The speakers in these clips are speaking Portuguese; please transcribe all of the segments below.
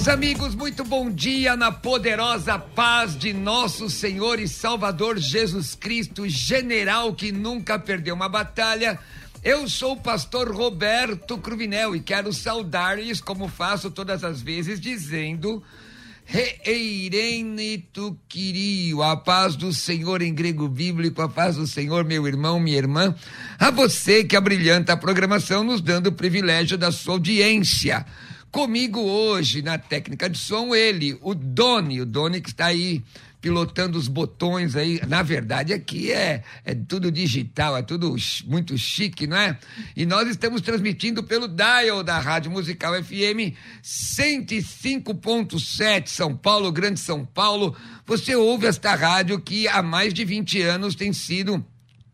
meus amigos, muito bom dia na poderosa paz de nosso Senhor e Salvador Jesus Cristo, general que nunca perdeu uma batalha. Eu sou o pastor Roberto Cruvinel e quero saudar-lhes, como faço todas as vezes, dizendo. Reirene tu querio, a paz do Senhor em grego bíblico, a paz do Senhor, meu irmão, minha irmã, a você que abrilhanta a programação, nos dando o privilégio da sua audiência. Comigo hoje na técnica de som, ele, o Doni, o Doni que está aí pilotando os botões aí. Na verdade, aqui é, é tudo digital, é tudo muito chique, não é? E nós estamos transmitindo pelo dial da Rádio Musical FM 105.7 São Paulo, Grande São Paulo. Você ouve esta rádio que há mais de 20 anos tem sido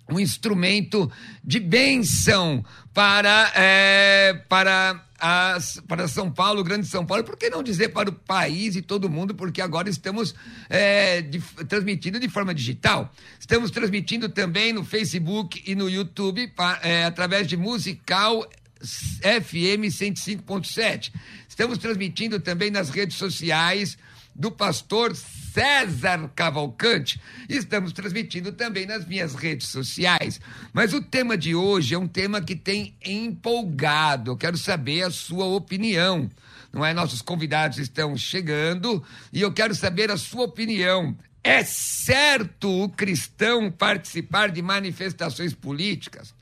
um instrumento de benção para, é, para as, para São Paulo, Grande São Paulo, por que não dizer para o país e todo mundo, porque agora estamos é, de, transmitindo de forma digital. Estamos transmitindo também no Facebook e no YouTube é, através de Musical FM 105.7. Estamos transmitindo também nas redes sociais do pastor César Cavalcante. Estamos transmitindo também nas minhas redes sociais. Mas o tema de hoje é um tema que tem empolgado. Eu quero saber a sua opinião. Não é? Nossos convidados estão chegando e eu quero saber a sua opinião. É certo o cristão participar de manifestações políticas?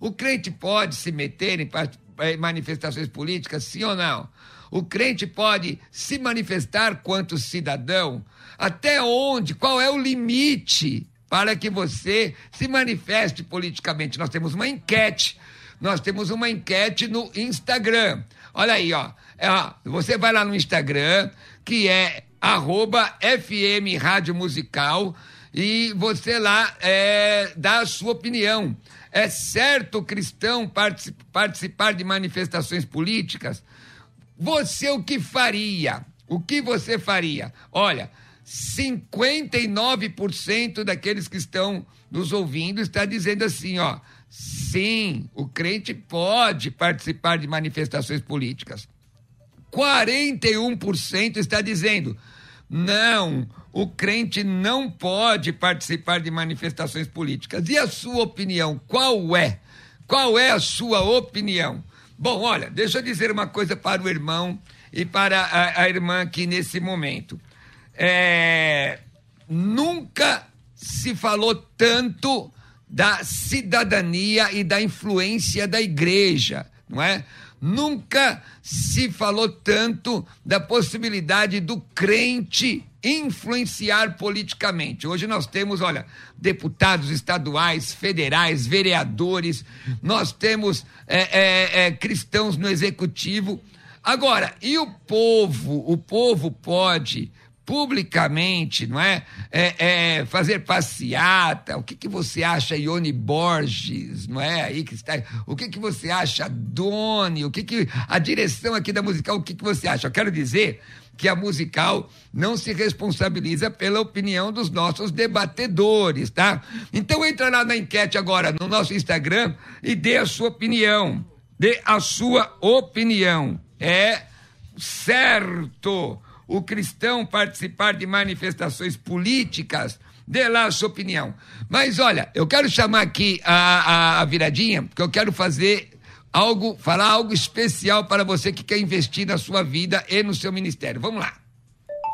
O crente pode se meter em manifestações políticas, sim ou não? O crente pode se manifestar quanto cidadão? Até onde? Qual é o limite para que você se manifeste politicamente? Nós temos uma enquete. Nós temos uma enquete no Instagram. Olha aí, ó. É, ó você vai lá no Instagram, que é arroba FM Rádio Musical, e você lá é, dá a sua opinião. É certo cristão participar de manifestações políticas? Você o que faria? O que você faria? Olha, 59% daqueles que estão nos ouvindo está dizendo assim, ó, sim, o crente pode participar de manifestações políticas. 41% está dizendo, não, o crente não pode participar de manifestações políticas. E a sua opinião, qual é? Qual é a sua opinião? Bom, olha, deixa eu dizer uma coisa para o irmão e para a, a irmã aqui nesse momento é, nunca se falou tanto da cidadania e da influência da igreja, não é? Nunca se falou tanto da possibilidade do crente influenciar politicamente. Hoje nós temos, olha, deputados estaduais, federais, vereadores, nós temos é, é, é, cristãos no executivo. Agora, e o povo? O povo pode publicamente, não é? é, é fazer passeata. O que, que você acha, Ione Borges, não é? Aí que está. O que, que você acha, Doni? O que, que a direção aqui da musical? O que, que você acha? Eu quero dizer que a musical não se responsabiliza pela opinião dos nossos debatedores, tá? Então entra lá na enquete agora no nosso Instagram e dê a sua opinião. Dê a sua opinião. É certo o cristão participar de manifestações políticas, dê lá a sua opinião. Mas olha, eu quero chamar aqui a, a, a viradinha, porque eu quero fazer algo, falar algo especial para você que quer investir na sua vida e no seu ministério. Vamos lá.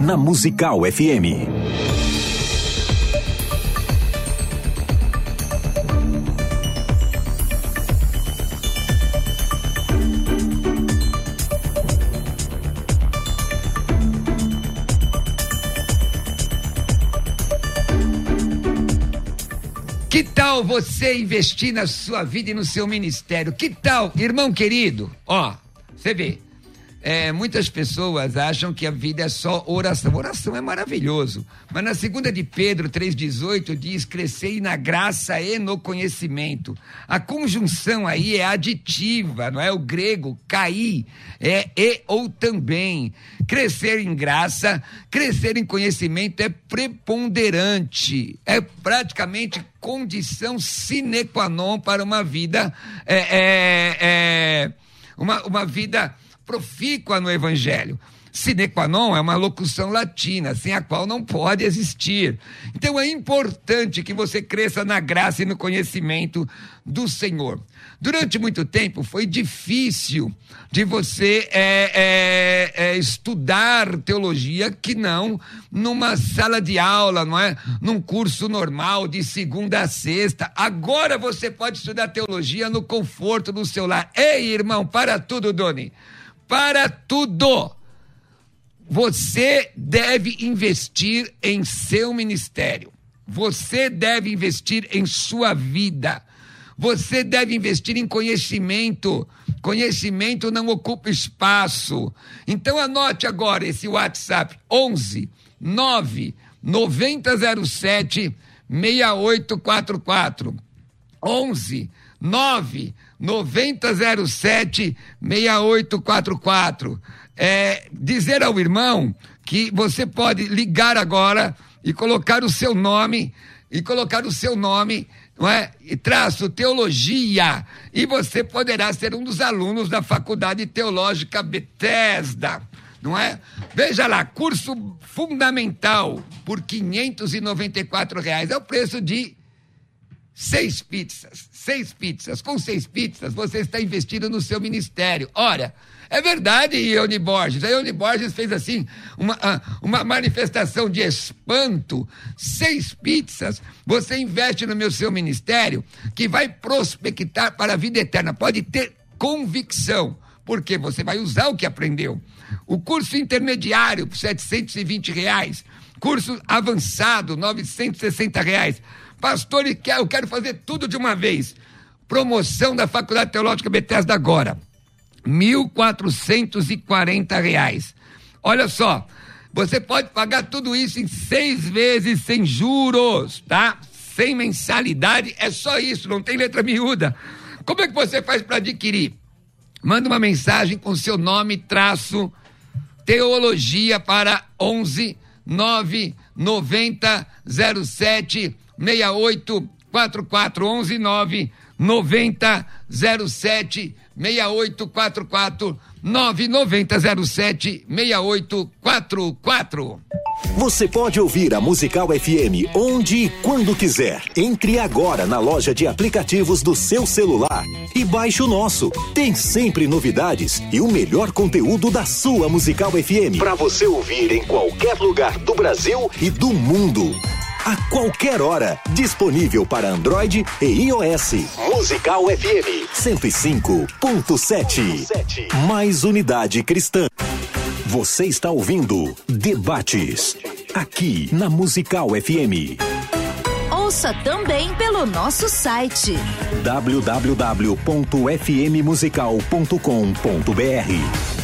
na Musical FM. Que tal você investir na sua vida e no seu ministério? Que tal, irmão querido? Ó, você vê, é, muitas pessoas acham que a vida é só oração. Oração é maravilhoso. Mas na segunda de Pedro 3,18 diz: crescei na graça e no conhecimento. A conjunção aí é aditiva, não é? O grego cair é e ou também. Crescer em graça, crescer em conhecimento é preponderante. É praticamente condição sine qua non para uma vida. É, é, é uma, uma vida profícua no Evangelho. Sine qua non é uma locução latina, sem a qual não pode existir. Então é importante que você cresça na graça e no conhecimento do Senhor. Durante muito tempo foi difícil de você é, é, é, estudar teologia que não numa sala de aula, não é? Num curso normal de segunda a sexta. Agora você pode estudar teologia no conforto do seu lar. Ei, irmão, para tudo, Doni para tudo. Você deve investir em seu ministério. Você deve investir em sua vida. Você deve investir em conhecimento. Conhecimento não ocupa espaço. Então anote agora esse WhatsApp 11 9 9007 6844. 11 9 9007 6844. É, dizer ao irmão que você pode ligar agora e colocar o seu nome e colocar o seu nome não é? E traço teologia e você poderá ser um dos alunos da Faculdade Teológica Bethesda, não é? Veja lá, curso fundamental por 594 reais é o preço de seis pizzas, seis pizzas. Com seis pizzas, você está investindo no seu ministério. Ora, é verdade, Ione Borges. A Ione Borges fez assim uma, ah, uma manifestação de espanto. Seis pizzas, você investe no meu seu ministério, que vai prospectar para a vida eterna. Pode ter convicção, porque você vai usar o que aprendeu. O curso intermediário, 720 reais. Curso avançado, 960 reais. Pastor, eu quero fazer tudo de uma vez. Promoção da Faculdade Teológica Bethesda agora. 1.440 reais. Olha só, você pode pagar tudo isso em seis vezes sem juros, tá? Sem mensalidade, é só isso, não tem letra miúda. Como é que você faz para adquirir? Manda uma mensagem com seu nome, traço, teologia para 11 9 90 07 68 4411 9 90 07 6844 99007 6844. Você pode ouvir a Musical FM onde e quando quiser. Entre agora na loja de aplicativos do seu celular e baixe o nosso. Tem sempre novidades e o melhor conteúdo da sua Musical FM para você ouvir em qualquer lugar do Brasil e do mundo a qualquer hora. Disponível para Android e iOS. Musical FM 105.7. Mais unidade cristã. Você está ouvindo Debates aqui na Musical FM. Ouça também pelo nosso site www.fmmusical.com.br.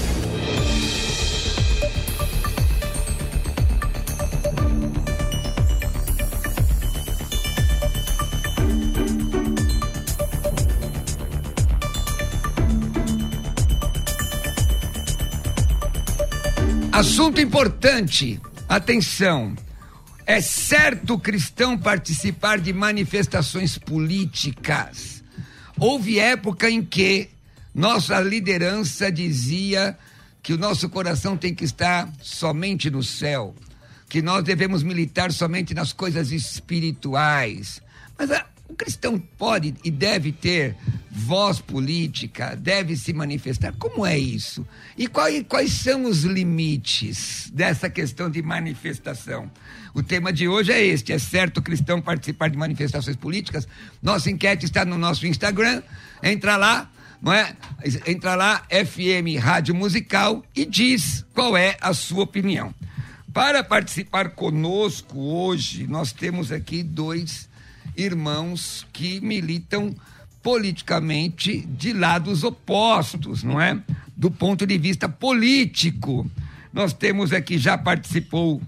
Assunto importante, atenção. É certo cristão participar de manifestações políticas. Houve época em que nossa liderança dizia que o nosso coração tem que estar somente no céu, que nós devemos militar somente nas coisas espirituais. Mas a, o cristão pode e deve ter voz política, deve se manifestar. Como é isso? E quais, quais são os limites dessa questão de manifestação? O tema de hoje é este: é certo o cristão participar de manifestações políticas? Nossa enquete está no nosso Instagram. Entra lá, não é? Entra lá, FM Rádio Musical, e diz qual é a sua opinião. Para participar conosco hoje, nós temos aqui dois irmãos que militam politicamente de lados opostos, não é? Do ponto de vista político. Nós temos aqui, já participou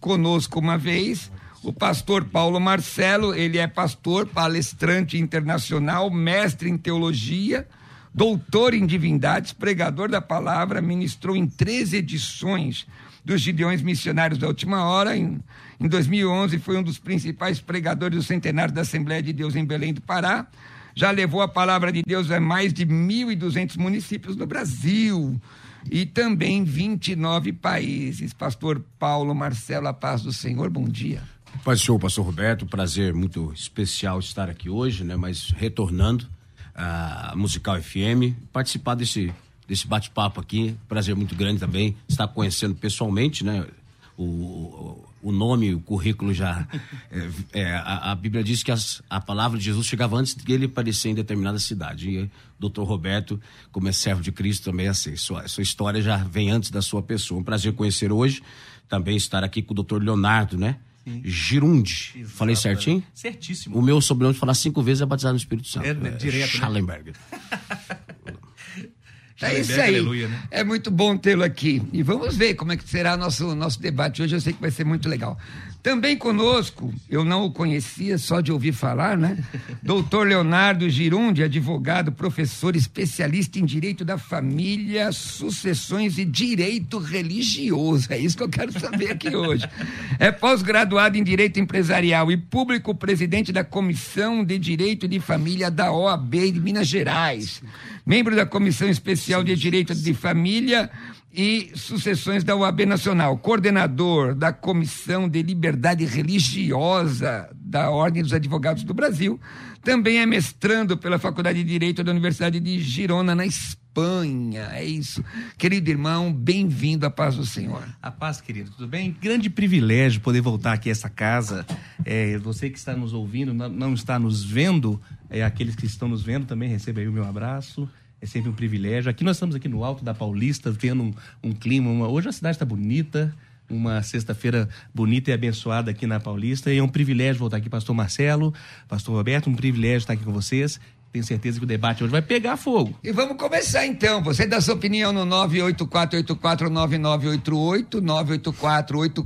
conosco uma vez, o pastor Paulo Marcelo, ele é pastor, palestrante internacional, mestre em teologia, doutor em divindades, pregador da palavra, ministrou em três edições dos Gideões Missionários da Última Hora, em em 2011, foi um dos principais pregadores do centenário da Assembleia de Deus em Belém do Pará. Já levou a palavra de Deus a mais de 1.200 municípios no Brasil e também 29 países. Pastor Paulo Marcelo, a paz do Senhor, bom dia. Paz do Senhor, pastor Roberto, prazer muito especial estar aqui hoje, né? Mas retornando à Musical FM, participar desse, desse bate-papo aqui, prazer muito grande também, estar conhecendo pessoalmente, né? O, o nome, o currículo já. É, é, a, a, Bíblia diz que as, a palavra de Jesus chegava antes de ele aparecer em determinada cidade. E o doutor Roberto, como é servo de Cristo, também é assim. Sua, sua história já vem antes da sua pessoa. Um prazer conhecer hoje, também estar aqui com o doutor Leonardo, né? Sim. Girundi. Exato, Falei certinho? Certíssimo. O meu sobrenome de falar cinco vezes é batizado no Espírito Santo. É, é direto. Né? Schallenberg. Né? É isso aí. Aleluia, né? É muito bom tê-lo aqui. E vamos ver como é que será nosso nosso debate hoje. Eu sei que vai ser muito legal. Também conosco, eu não o conhecia só de ouvir falar, né? Doutor Leonardo Girundi, advogado, professor, especialista em direito da família, sucessões e direito religioso. É isso que eu quero saber aqui hoje. É pós-graduado em direito empresarial e público presidente da Comissão de Direito de Família da OAB de Minas Gerais. Membro da Comissão Especial de Direito de Família e sucessões da UAB Nacional, coordenador da Comissão de Liberdade Religiosa da Ordem dos Advogados do Brasil, também é mestrando pela Faculdade de Direito da Universidade de Girona, na Espanha. É isso. Querido irmão, bem-vindo à paz do Senhor. A paz, querido, tudo bem? Grande privilégio poder voltar aqui a essa casa. É, você que está nos ouvindo, não, está nos vendo, é, aqueles que estão nos vendo também recebem o meu abraço. É sempre um privilégio. Aqui nós estamos aqui no alto da Paulista, vendo um, um clima. Uma... Hoje a cidade está bonita, uma sexta-feira bonita e abençoada aqui na Paulista. E é um privilégio voltar aqui, Pastor Marcelo, Pastor Roberto, um privilégio estar aqui com vocês. Tenho certeza que o debate hoje vai pegar fogo. E vamos começar então. Você dá sua opinião no 984849988,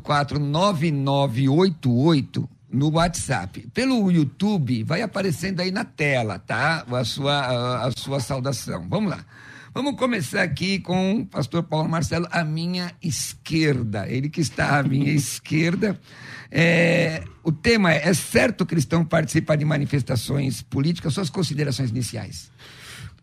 984849988 no WhatsApp. Pelo YouTube, vai aparecendo aí na tela, tá? A sua, a, a sua saudação. Vamos lá. Vamos começar aqui com o pastor Paulo Marcelo, à minha esquerda. Ele que está à minha esquerda. É, o tema é: é certo cristão participar de manifestações políticas? Suas considerações iniciais.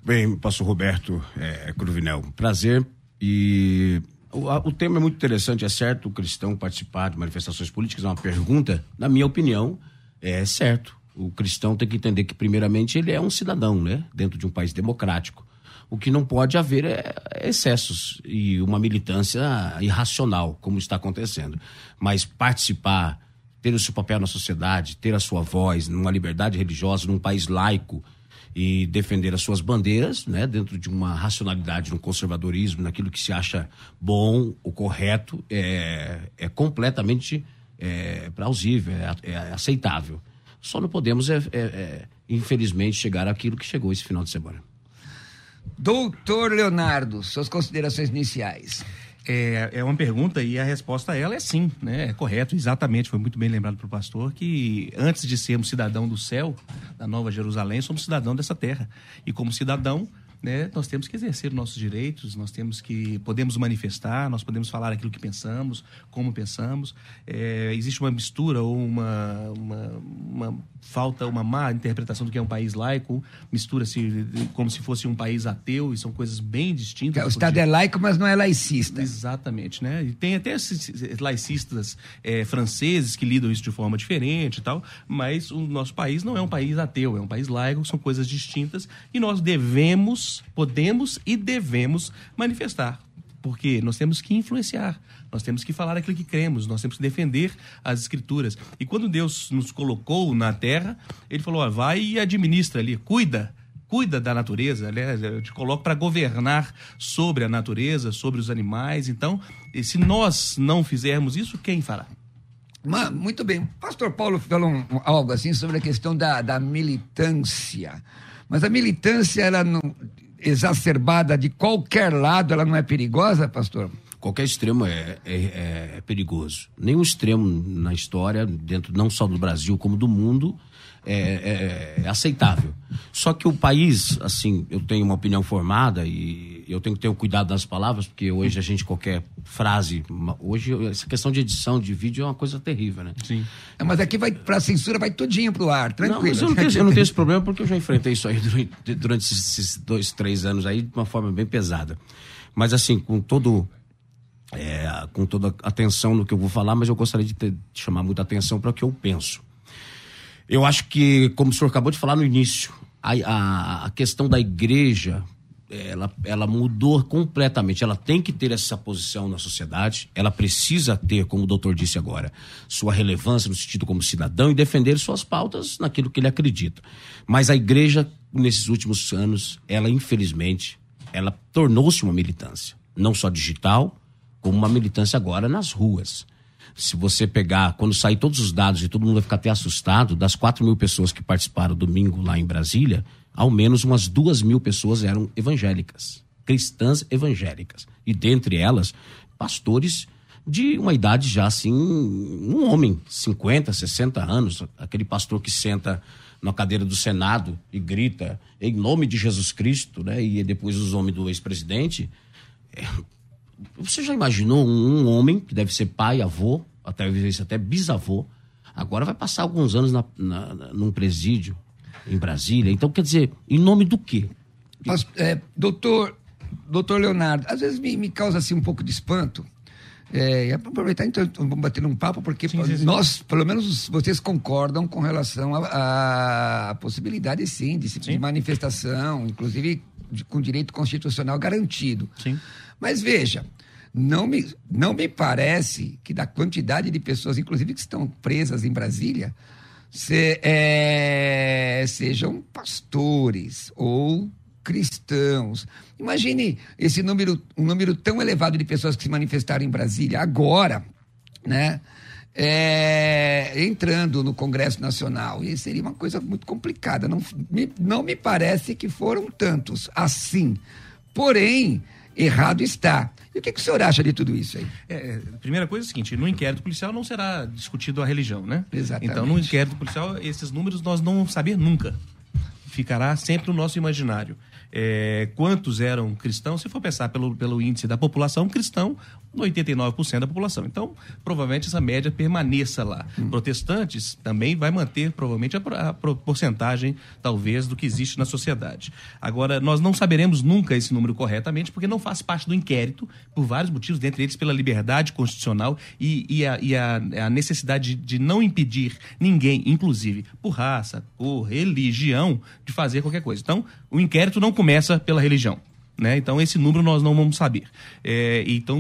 Bem, pastor Roberto é, Cruvinel, prazer. E o, o, tema é muito interessante. É certo o cristão participar de manifestações políticas? É uma pergunta. Na minha opinião, é certo. O cristão tem que entender que, primeiramente, ele é um cidadão, né? Dentro de um país democrático. O que não pode haver é excessos e uma militância irracional, como está acontecendo. Mas participar, ter o seu papel na sociedade, ter a sua voz, numa liberdade religiosa, num país laico e defender as suas bandeiras, né, dentro de uma racionalidade, um conservadorismo, naquilo que se acha bom, o correto, é, é completamente é, plausível, é, é aceitável. Só não podemos, é, é, é, infelizmente, chegar àquilo que chegou esse final de semana. Doutor Leonardo, suas considerações iniciais. É, é uma pergunta e a resposta a ela é sim, né? É correto, exatamente. Foi muito bem lembrado pelo pastor que antes de sermos cidadão do céu, da Nova Jerusalém, somos cidadão dessa terra. E como cidadão, né, nós temos que exercer nossos direitos, nós temos que podemos manifestar, nós podemos falar aquilo que pensamos, como pensamos. É, existe uma mistura ou uma, uma, uma, falta, uma má interpretação do que é um país laico, mistura-se como se fosse um país ateu, e são coisas bem distintas. O Estado é laico, mas não é laicista. Exatamente, né? E tem até laicistas é, franceses que lidam isso de forma diferente e tal, mas o nosso país não é um país ateu, é um país laico, são coisas distintas e nós devemos podemos e devemos manifestar. Porque nós temos que influenciar, nós temos que falar aquilo que cremos, nós temos que defender as escrituras. E quando Deus nos colocou na terra, ele falou: ó, vai e administra ali, cuida cuida da natureza, né? eu te coloco para governar sobre a natureza, sobre os animais. Então, se nós não fizermos isso, quem fará? Muito bem. Pastor Paulo falou um, algo assim sobre a questão da, da militância. Mas a militância, ela não, exacerbada de qualquer lado, ela não é perigosa, pastor? Qualquer extremo é, é, é perigoso. Nenhum extremo na história, dentro não só do Brasil como do mundo, é, é, é, aceitável. Só que o país, assim, eu tenho uma opinião formada e eu tenho que ter o cuidado das palavras, porque hoje a gente, qualquer frase. Hoje, essa questão de edição de vídeo é uma coisa terrível, né? Sim. É, mas aqui vai, pra censura, vai tudinho pro ar, tranquilo. Não, eu, não tenho, eu não tenho esse problema porque eu já enfrentei isso aí durante, durante esses dois, três anos aí de uma forma bem pesada. Mas, assim, com todo. É, com toda atenção no que eu vou falar, mas eu gostaria de, ter, de chamar muita atenção para o que eu penso. Eu acho que, como o senhor acabou de falar no início, a, a, a questão da igreja ela, ela mudou completamente. Ela tem que ter essa posição na sociedade, ela precisa ter, como o doutor disse agora, sua relevância no sentido como cidadão e defender suas pautas naquilo que ele acredita. Mas a igreja, nesses últimos anos, ela infelizmente, ela tornou-se uma militância, não só digital, como uma militância agora nas ruas se você pegar, quando sair todos os dados e todo mundo vai ficar até assustado, das 4 mil pessoas que participaram domingo lá em Brasília, ao menos umas duas mil pessoas eram evangélicas, cristãs evangélicas. E dentre elas, pastores de uma idade já assim, um homem, 50, 60 anos, aquele pastor que senta na cadeira do Senado e grita em nome de Jesus Cristo, né? E depois os homens do ex-presidente. É, você já imaginou um, homem que deve ser pai, avô, até até bisavô, agora vai passar alguns anos na, na, num presídio em Brasília. Então, quer dizer, em nome do quê? Mas, é, doutor, doutor Leonardo, às vezes me, me causa assim um pouco de espanto. É, e aproveitar então, vamos bater um papo, porque sim, sim, sim. nós, pelo menos vocês concordam com relação à possibilidade, sim, de, de manifestação, inclusive de, com direito constitucional garantido. Sim. Mas veja, não me, não me parece que da quantidade de pessoas, inclusive que estão presas em Brasília, se, é, sejam pastores ou cristãos. Imagine esse número, um número tão elevado de pessoas que se manifestaram em Brasília agora, né? É, entrando no Congresso Nacional. E seria uma coisa muito complicada. Não me, não me parece que foram tantos assim. Porém, errado está. E o que, que o senhor acha de tudo isso aí? É, é primeira coisa é o seguinte: no inquérito policial não será discutido a religião, né? Exatamente. Então, no inquérito policial, esses números nós não vamos saber nunca. ficará sempre no nosso imaginário. É, quantos eram cristãos? Se for pensar pelo, pelo índice da população, cristão, 89% da população. Então, provavelmente essa média permaneça lá. Hum. Protestantes também vai manter, provavelmente, a, a porcentagem, talvez, do que existe na sociedade. Agora, nós não saberemos nunca esse número corretamente, porque não faz parte do inquérito, por vários motivos, dentre eles pela liberdade constitucional e, e, a, e a, a, necessidade de, de não impedir ninguém, inclusive por raça, por religião, de fazer qualquer coisa. Então, o inquérito não começa pela religião. Né? Então, esse número nós não vamos saber. É, então,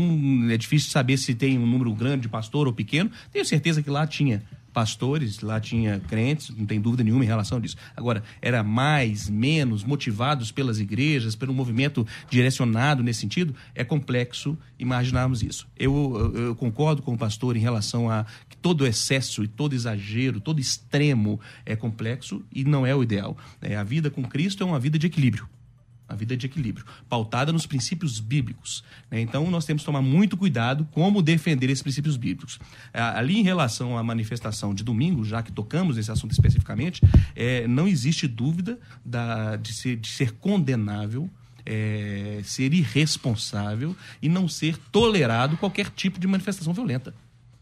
é difícil saber se tem um número grande de pastor ou pequeno. Tenho certeza que lá tinha pastores, lá tinha crentes, não tem dúvida nenhuma em relação disso. Agora, era mais, menos, motivados pelas igrejas, pelo movimento direcionado nesse sentido, é complexo imaginarmos isso. Eu, eu, eu concordo com o pastor em relação a que todo excesso e todo exagero, todo extremo é complexo e não é o ideal. É, a vida com Cristo é uma vida de equilíbrio a vida de equilíbrio, pautada nos princípios bíblicos. Né? Então, nós temos que tomar muito cuidado como defender esses princípios bíblicos. Ali, em relação à manifestação de domingo, já que tocamos nesse assunto especificamente, é, não existe dúvida da, de, ser, de ser condenável é, ser irresponsável e não ser tolerado qualquer tipo de manifestação violenta.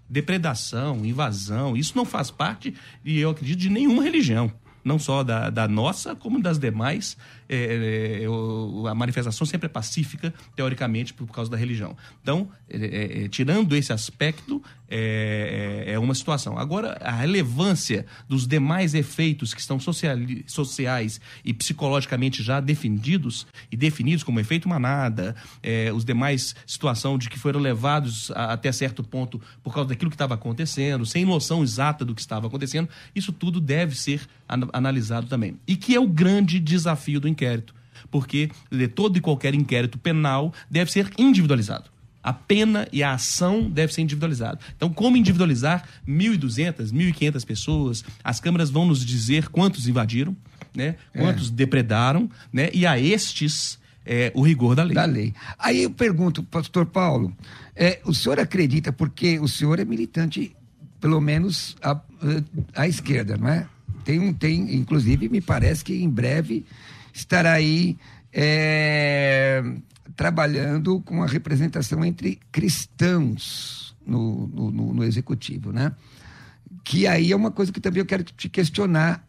Depredação, invasão, isso não faz parte, e eu acredito, de nenhuma religião não só da, da nossa, como das demais. É, é, a manifestação sempre é pacífica, teoricamente, por causa da religião. Então, é, é, é tirando esse aspecto, é, é, uma situação. Agora, a relevância dos demais efeitos que estão sociali, sociais e psicologicamente já definidos, e definidos como efeito manada, os demais situação de que foram levados a, até certo ponto por causa daquilo que estava acontecendo, sem noção exata do que estava acontecendo, isso tudo deve ser analisado também. E que é o grande desafio do inquérito, porque todo e qualquer inquérito penal deve ser individualizado. A pena e a ação deve ser individualizado. Então, como individualizar 1.200, 1.500 pessoas? As câmeras vão nos dizer quantos invadiram, né? quantos é. depredaram, né? e a estes é, o rigor da lei. Da lei. Aí eu pergunto, pastor Paulo, é, o senhor acredita, porque o senhor é militante, pelo menos, à, à esquerda, não é? Tem um, tem, inclusive, me parece que em breve estará aí é, trabalhando com a representação entre cristãos no, no, no, no executivo, né? Que aí é uma coisa que também eu quero te questionar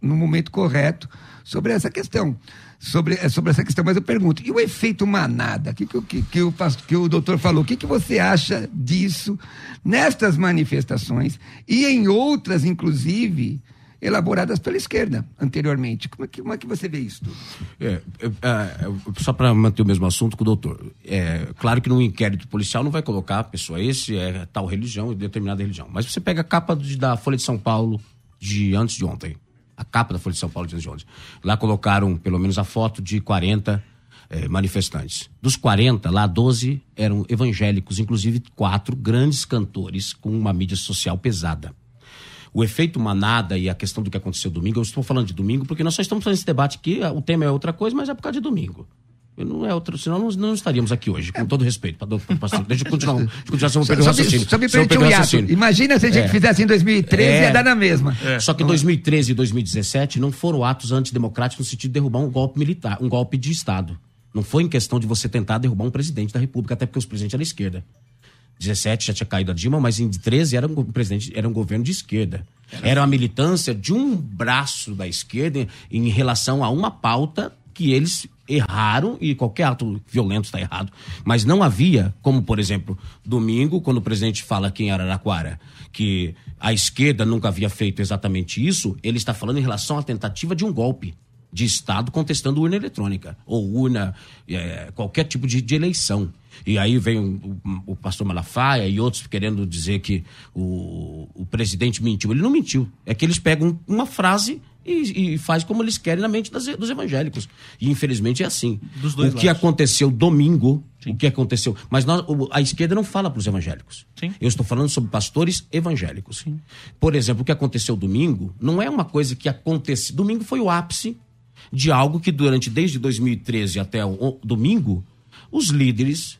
no momento correto sobre essa questão. Sobre, é, sobre essa questão, mas eu pergunto, e o efeito manada? Que, que, que, que, o, que o doutor falou, o que, que você acha disso nestas manifestações e em outras, inclusive, elaboradas pela esquerda anteriormente. Como é que, como é que você vê isso? É, é, é, só para manter o mesmo assunto com o doutor. É, claro que num inquérito policial não vai colocar a pessoa, esse é tal religião, determinada religião. Mas você pega a capa de, da Folha de São Paulo de antes de ontem. A capa da Folha de São Paulo de antes de ontem. Lá colocaram pelo menos a foto de 40 é, manifestantes. Dos 40, lá 12 eram evangélicos, inclusive quatro grandes cantores com uma mídia social pesada o efeito manada e a questão do que aconteceu domingo, eu estou falando de domingo porque nós só estamos fazendo esse debate aqui, o tema é outra coisa, mas é por causa de domingo. Não é outro, senão não, não estaríamos aqui hoje, com todo respeito. Pra, pra, pra, deixa eu continuar, deixa eu continuar sobre o raciocínio. Só me permite um hiato. Imagina se a gente é. fizesse em 2013, é. ia dar na mesma. É. Só que em 2013 e 2017 não foram atos antidemocráticos no sentido de derrubar um golpe militar, um golpe de Estado. Não foi em questão de você tentar derrubar um presidente da República, até porque os presidentes eram esquerda. 17 já tinha caído a Dilma, mas em 13 era um presidente, era um governo de esquerda. Era uma militância de um braço da esquerda em relação a uma pauta que eles erraram e qualquer ato violento está errado. Mas não havia, como por exemplo, domingo, quando o presidente fala aqui em Araraquara que a esquerda nunca havia feito exatamente isso, ele está falando em relação à tentativa de um golpe de Estado contestando urna eletrônica ou urna, é, qualquer tipo de, de, eleição. E aí vem o, o, pastor Malafaia e outros querendo dizer que o, o presidente mentiu. Ele não mentiu. É que eles pegam uma frase e, e faz como eles querem na mente das, dos evangélicos. E infelizmente é assim. o lados. que aconteceu domingo, Sim. o que aconteceu. Mas nós, a esquerda não fala para os evangélicos. Sim. Eu estou falando sobre pastores evangélicos. Sim. Por exemplo, o que aconteceu domingo não é uma coisa que aconteceu. Domingo foi o ápice de algo que durante desde 2013 até o domingo, os líderes,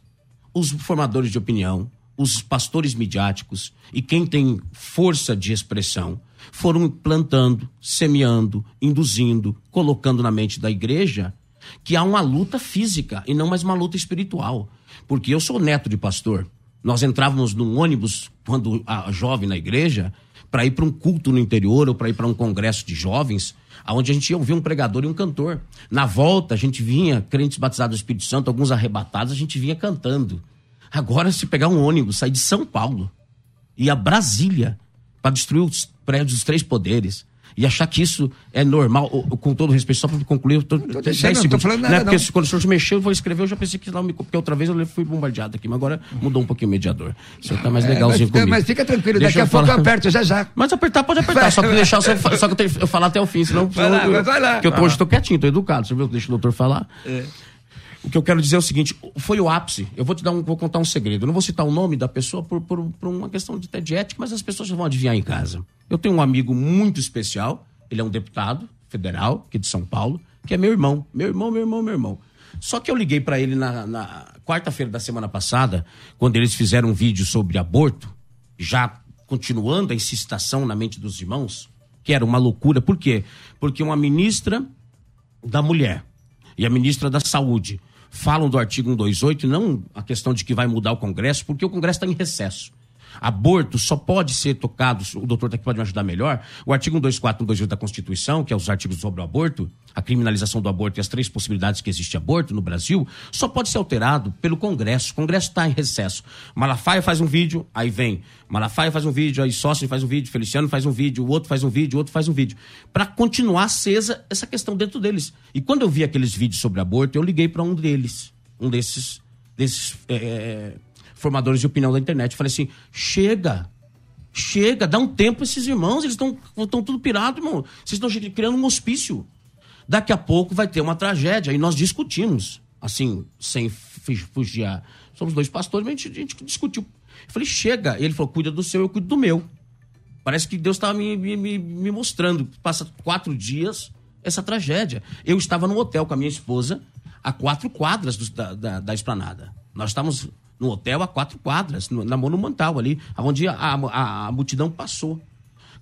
os formadores de opinião, os pastores midiáticos e quem tem força de expressão foram plantando, semeando, induzindo, colocando na mente da igreja que há uma luta física e não mais uma luta espiritual. Porque eu sou neto de pastor. Nós entrávamos num ônibus quando a jovem na igreja para ir para um culto no interior ou para ir para um congresso de jovens, aonde a gente ia ouvir um pregador e um cantor. Na volta, a gente vinha, crentes batizados do Espírito Santo, alguns arrebatados, a gente vinha cantando. Agora, se pegar um ônibus, sair de São Paulo e a Brasília para destruir os prédios dos três poderes, e achar que isso é normal, com todo respeito, só para concluir, eu tô, não tô deixando, não tô falando nada, né? Porque quando o senhor se mexeu, eu vou escrever, eu já pensei que não me. Porque outra vez eu fui bombardeado aqui, mas agora mudou um pouquinho o mediador. O senhor tá mais legalzinho é, mas, comigo. Mas fica tranquilo, Deixa daqui a pouco eu aperto já já. Mas apertar, pode apertar, só que deixar só que eu, tenho, eu falar até o fim, senão. Vai lá, eu, vai lá. Porque eu hoje tô quietinho, tô educado, você viu? Deixa o doutor falar. É. O que eu quero dizer é o seguinte: foi o ápice. Eu vou te dar um, vou contar um segredo. Eu não vou citar o nome da pessoa por, por, por uma questão de, de ética, mas as pessoas vão adivinhar em casa. Eu tenho um amigo muito especial ele é um deputado federal, aqui de São Paulo, que é meu irmão. Meu irmão, meu irmão, meu irmão. Só que eu liguei para ele na, na quarta-feira da semana passada, quando eles fizeram um vídeo sobre aborto, já continuando a incitação na mente dos irmãos, que era uma loucura. Por quê? Porque uma ministra da mulher e a ministra da saúde falam do artigo 128, não a questão de que vai mudar o Congresso, porque o Congresso está em recesso. Aborto só pode ser tocado, o doutor aqui pode me ajudar melhor, o artigo 124 e 128 da Constituição, que é os artigos sobre o aborto, a criminalização do aborto e as três possibilidades que existe aborto no Brasil, só pode ser alterado pelo Congresso. O Congresso está em recesso. Malafaia faz um vídeo, aí vem. Malafaia faz um vídeo, aí Sócio faz um vídeo, Feliciano faz um vídeo, o outro faz um vídeo, o outro faz um vídeo. Para continuar acesa essa questão dentro deles. E quando eu vi aqueles vídeos sobre aborto, eu liguei para um deles, um desses, desses é, formadores de opinião da internet. falei assim: chega, chega, dá um tempo esses irmãos, eles estão tudo pirados, irmão. Vocês estão criando um hospício. Daqui a pouco vai ter uma tragédia. E nós discutimos, assim, sem fugir. Somos dois pastores, mas a gente, a gente discutiu. Eu falei, chega. E ele falou, cuida do seu, eu cuido do meu. Parece que Deus estava me, me, me mostrando. Passa quatro dias essa tragédia. Eu estava no hotel com a minha esposa, a quatro quadras do, da, da, da esplanada. Nós estávamos no hotel a quatro quadras, na Monumental ali, onde a, a, a, multidão passou.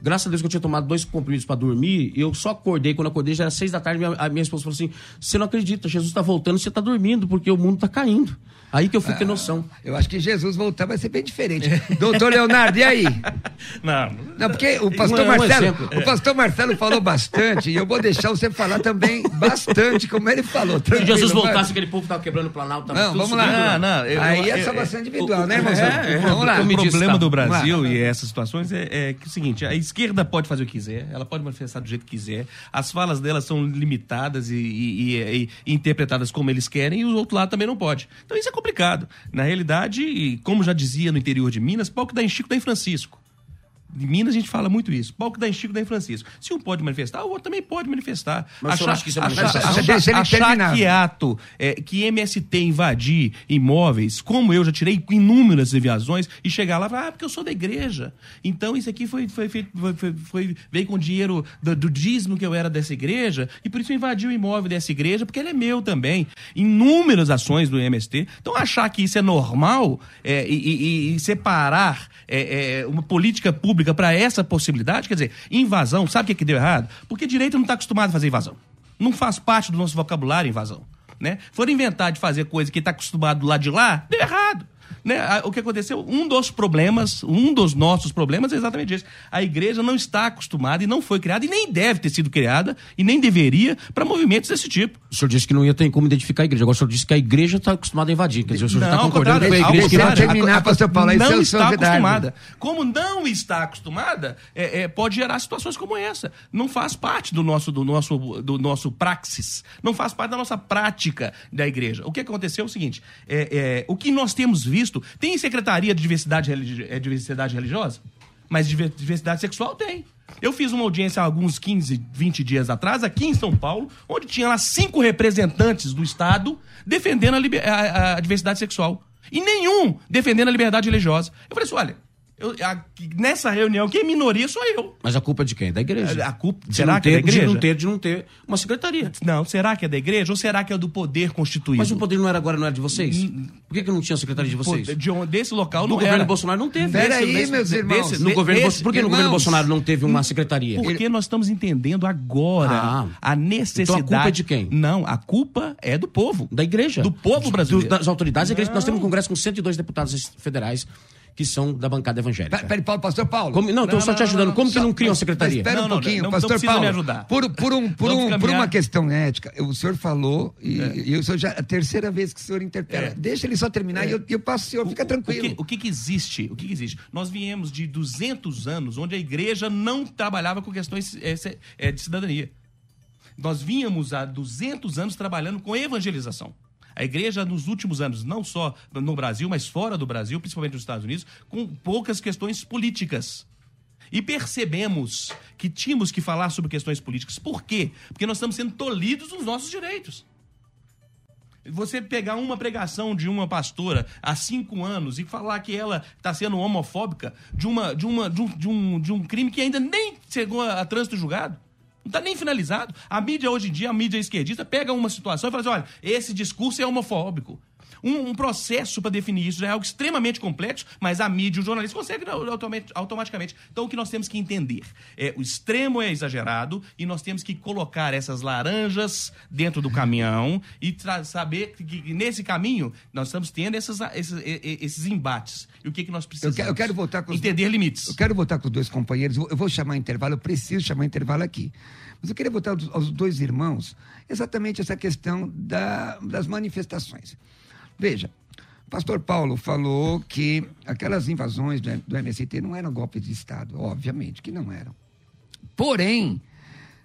Graças a Deus que eu tinha tomado dois comprimidos para dormir, eu só acordei, quando acordei já era seis da tarde, minha, a minha esposa falou assim, você não acredita, Jesus está voltando, você está dormindo, porque o mundo está caindo. Aí que eu fui ter noção. Ah, eu acho que Jesus voltar vai ser bem diferente. Doutor Leonardo, e aí? Não. Não, porque o pastor Marcelo, um o pastor Marcelo falou bastante, e eu vou deixar você falar também bastante, como ele falou. Se Jesus voltasse, mas... aquele povo estava quebrando o Planalto, tava Não, vamos lá. Não, não, eu, aí é salvação individual, né, irmão? É, é, vamos lá. O problema do Brasil e essas situações é, é o seguinte, a esquerda pode fazer o que quiser, ela pode manifestar do jeito que quiser, as falas delas são limitadas e, e, e, e interpretadas como eles querem, e o outro lado também não pode. Então isso é complicado. Na realidade, como já dizia no interior de Minas, pau que dá em Chico dá em Francisco. Em Minas a gente fala muito isso. Pau que dá em Chico, dá em Francisco. Se um pode manifestar, o outro também pode manifestar. Mas achar, acha que isso é achar, achar, achar que ato, é, que MST invadir imóveis, como eu já tirei inúmeras deviações, e chegar lá e falar, ah, porque eu sou da igreja. Então isso aqui foi, foi, foi, foi, foi veio com dinheiro do, do dízimo que eu era dessa igreja, e por isso invadiu o imóvel dessa igreja, porque ele é meu também. Inúmeras ações do MST. Então achar que isso é normal é, e, e, e, separar é, é uma política pública pública para essa possibilidade? Quer dizer, invasão, sabe o que, que deu errado? Porque direito não está acostumado a fazer invasão. Não faz parte do nosso vocabulário invasão. Né? For inventar de fazer coisa que está acostumado do lado de lá, deu errado. Né? O que aconteceu? Um dos problemas, um dos nossos problemas é exatamente esse. A igreja não está acostumada e não foi criada e nem deve ter sido criada e nem deveria para movimentos desse tipo. O senhor disse que não ia ter como identificar a igreja. Agora o senhor disse que a igreja está acostumada a invadir. Quer dizer, o senhor está concordando com a igreja que terminar, Paulo. Não é está acostumada. Como não está acostumada, é, é, pode gerar situações como essa. Não faz parte do nosso, do nosso, do nosso praxis. Não faz parte da nossa prática da igreja. O que aconteceu é o seguinte: é, é o que nós temos visto. Tem secretaria de diversidade, religi é, diversidade religiosa? Mas diversidade sexual tem. Eu fiz uma audiência há alguns 15, 20 dias atrás, aqui em São Paulo, onde tinha lá cinco representantes do Estado defendendo a, a, a diversidade sexual. E nenhum defendendo a liberdade religiosa. Eu falei assim: olha, Eu, a, nessa reunião, quem é minoria sou eu. Mas a culpa é de quem? Da igreja. A culpa, De será não que é da ter, de igreja? não ter, de não ter uma secretaria. Não, será que é da igreja ou será que é do poder constituído? Mas o poder não era agora, não era de vocês? Por que, que não tinha secretaria de vocês? De onde- desse local No não governo era. Bolsonaro não teve. Pera Desse- aí, meus irmãos. desse- No de- governo, desse- por que no governo irmãos, Bolsonaro não teve uma secretaria? Porque nós estamos entendendo agora Ah. a necessidade. Então a culpa é de quem? Não, a culpa é do povo. Da igreja. Do povo brasileiro. das autoridades da igreja. Nós temos um congresso com 102 deputados federais que são da bancada evangélica. Pera- Peraí, Paulo, pastor Paulo. Como- não, estou Não, só te ajudando. não, Como que não cria uma mas- secretaria? Espera um não, pouquinho, não, pastor Paulo. me ajudar. Por, por, um, por, um, por uma questão ética, o senhor falou, e, e o senhor já é a terceira vez que o senhor interpela. É. Deixa ele só terminar e eu, eu passo o senhor, fica O- tranquilo. O que, o que que existe? O que, que existe? Nós viemos de 200 anos onde a igreja não trabalhava com questões eh, de cidadania. Nós vínhamos há 200 anos trabalhando com evangelização. A igreja, nos últimos anos, não só no Brasil, mas fora do Brasil, principalmente nos Estados Unidos, com poucas questões políticas. E percebemos que tínhamos que falar sobre questões políticas. Por quê? Porque nós estamos sendo tolhidos nos nossos direitos. Você pegar uma pregação de uma pastora há cinco anos e falar que ela está sendo homofóbica de, uma, de, uma, de, um, de, um, de um crime que ainda nem chegou a, a trânsito julgado. Não está nem finalizado. A mídia hoje em dia, a mídia esquerdista, pega uma situação e fala assim: olha, esse discurso é homofóbico. Um, um processo para definir isso já é algo extremamente complexo, mas a mídia e o jornalista conseguem automa- automaticamente. Então, o que nós temos que entender é o extremo é exagerado e nós temos que colocar essas laranjas dentro do caminhão e saber que, nesse caminho nós estamos tendo essas, esses, esses embates. E o que, que nós Eu precisamos? quero, eu quero voltar com os Entender limites. Eu quero voltar com os dois companheiros. Eu vou chamar intervalo, eu preciso chamar intervalo aqui. Mas eu queria voltar aos, aos dois irmãos, exatamente essa questão da- das manifestações. Veja, o pastor Paulo falou que aquelas invasões do, do MST não eram golpes de Estado, obviamente que não eram. Porém,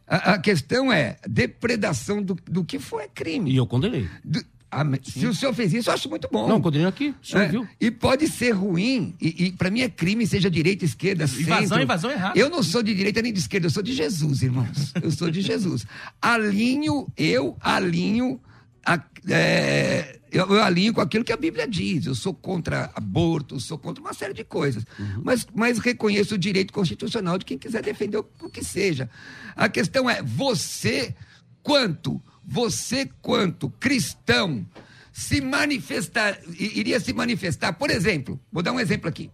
a, a questão é depredação do, do que foi crime. E eu condenei. Do- mas se o senhor fez isso, eu acho muito bom. Não, condenei aqui. O senhor É, viu? E pode ser ruim, e, e para mim é crime, seja direita, esquerda, Invasão, centro. invasão é errado. Eu não sou de direita nem de esquerda, eu sou de Jesus, irmãos. Eu sou de Jesus. Alinho, eu alinho, a- é, eu, eu alinho com aquilo que a Bíblia diz. Eu sou contra aborto, sou contra uma série de coisas. Mas, mas reconheço o direito constitucional de quem quiser defender o, o que seja. A questão é, você, quanto, você, quanto cristão, se manifestar, iria se manifestar, por exemplo, vou dar um exemplo aqui.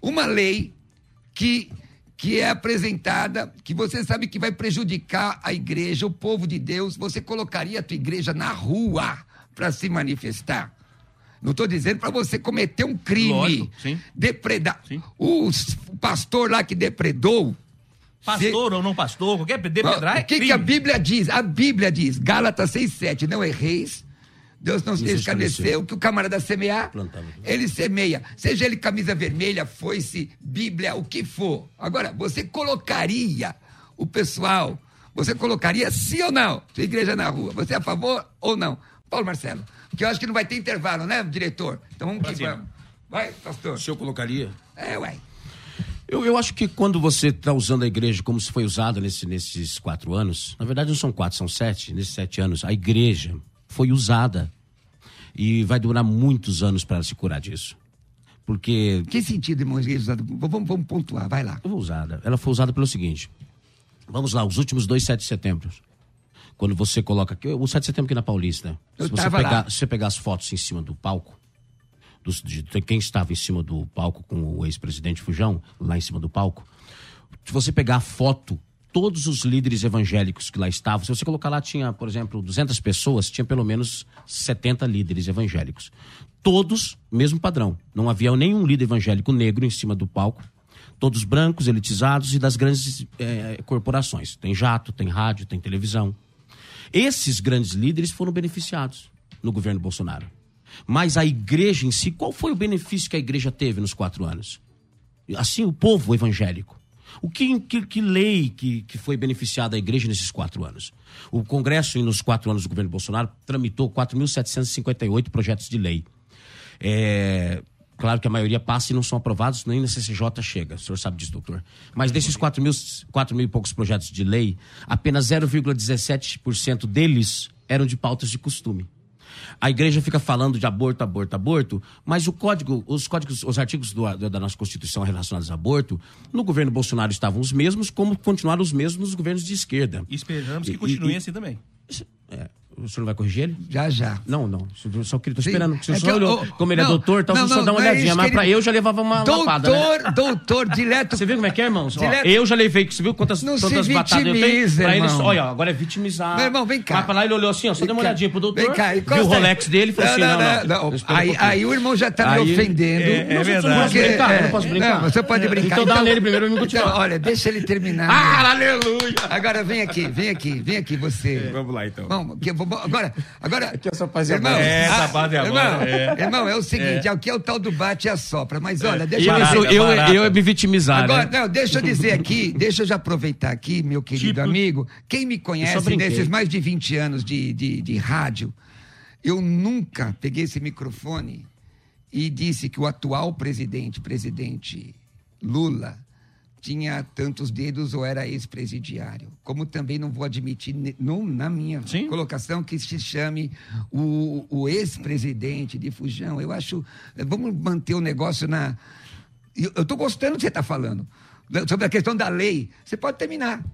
Uma lei que, que é apresentada, que você sabe que vai prejudicar a igreja, o povo de Deus, você colocaria a tua igreja na rua para se manifestar? Não estou dizendo para você cometer um crime, Lógico, sim. depredar. Sim. O, pastor lá que depredou. Pastor ou não pastor, qualquer depredrar é O que, que crime. a Bíblia diz? A Bíblia diz, Gálatas 6,7, não erreis, Deus não se escarneceu. que o camarada semear, Plantava. ele semeia. Seja ele camisa vermelha, foice, Bíblia, o que for. Agora, você colocaria o pessoal, você colocaria sim ou não, sua igreja na rua? Você é a favor ou não? Paulo Marcelo, porque eu acho que não vai ter intervalo, né, diretor? Então vamos que vamos. Vai, pastor. Se eu colocaria. É, ué. Eu, eu acho que quando você está usando a igreja como se foi usada nesse- nesses quatro anos, na verdade não são quatro, são sete, nesses sete anos, a igreja foi usada. E vai durar muitos anos para se curar disso. Porque Que sentido, irmão? Vamos, vamos pontuar, vai lá. foi usada. Ela foi usada pelo seguinte. Vamos lá, os últimos dois 7 de setembro. Quando você coloca aqui, o 7 de setembro aqui na Paulista. Eu se você pegar, lá. se você pegar as fotos em cima do palco, dos- de quem estava em cima do palco com o ex-presidente Fujão, lá em cima do palco, se você pegar a foto, todos os líderes evangélicos que lá estavam, se você colocar lá, tinha, por exemplo, 200 pessoas, tinha pelo menos 70 líderes evangélicos. Todos, mesmo padrão. Não havia nenhum líder evangélico negro em cima do palco. Todos brancos, elitizados e das grandes eh, corporações. Tem jato, tem rádio, tem televisão. Esses grandes líderes foram beneficiados no governo Bolsonaro. Mas a igreja em si, qual foi o benefício que a igreja teve nos quatro anos? Assim, o povo evangélico. O que, que, que lei que, que foi beneficiada a igreja nesses quatro anos? O Congresso, nos quatro anos do governo Bolsonaro, tramitou 4.758 projetos de lei. É, claro que a maioria passa e não são aprovados, nem na CCJ chega, o senhor sabe disso, doutor. Mas desses 4 mil, 4 mil e poucos projetos de lei, apenas 0,17% deles eram de pautas de costume. A igreja fica falando de aborto, aborto, aborto, mas o código, os códigos, os artigos do, da nossa Constituição relacionados a aborto, no governo Bolsonaro estavam os mesmos, como continuaram os mesmos nos governos de esquerda. E esperamos que continuem assim também. É, o senhor não vai corrigir ele? Já, já. Não, não. Só queria, tô Sim. esperando. Se o É que senhor eu- olhou, eu- como ele é não, doutor, então não, senhor não, dá uma é olhadinha. Mas que pra ele- eu já levava uma lapada, né? Doutor, doutor, direto. Você viu como é que é, irmãos? Ó, Direto- eu já levei, você viu quantas, Não se quantas batatas eu tenho? Pra ele, irmão. olha, agora é vitimizar. Meu irmão, vem cá. Vai pra lá, ele olhou assim, ó, só deu uma olhadinha pro doutor, Vem cá, viu encosta o. Rolex dele e falou assim, não, não. Aí, aí o irmão já tá me ofendendo. É- é Não, verdade. Eu não posso brincar, eu não posso brincar. Você pode brincar. Então dá nele primeiro e me continuar. Então, olha, deixa ele terminar. Ah, aleluia! Agora vem aqui, vem aqui, vem aqui você. Vamos lá, então. Vamos, que agora, agora. Aqui essa paz e irmão, amor. É, essa ah, paz e amor, Irmão, é. irmão, é o seguinte, aqui é o tal do bate e assopra, mas olha, deixa Eu, eu eu, dizer. eu, eu é me vitimizar, Agora, né? não, deixa eu dizer aqui, deixa eu já aproveitar aqui, meu querido Tipo? amigo. Quem me Eu só conhece nesses mais de 20 anos de, de, de rádio, eu nunca peguei esse microfone e disse que o atual presidente, presidente Lula, tinha tantos dedos ou era ex-presidiário. Como também não vou admitir não, na minha Sim. colocação que se chame o, o ex-presidente de Fujão. Eu acho. Vamos manter o negócio na. Eu estou gostando do que você está falando. Sobre a questão da lei. Você pode terminar.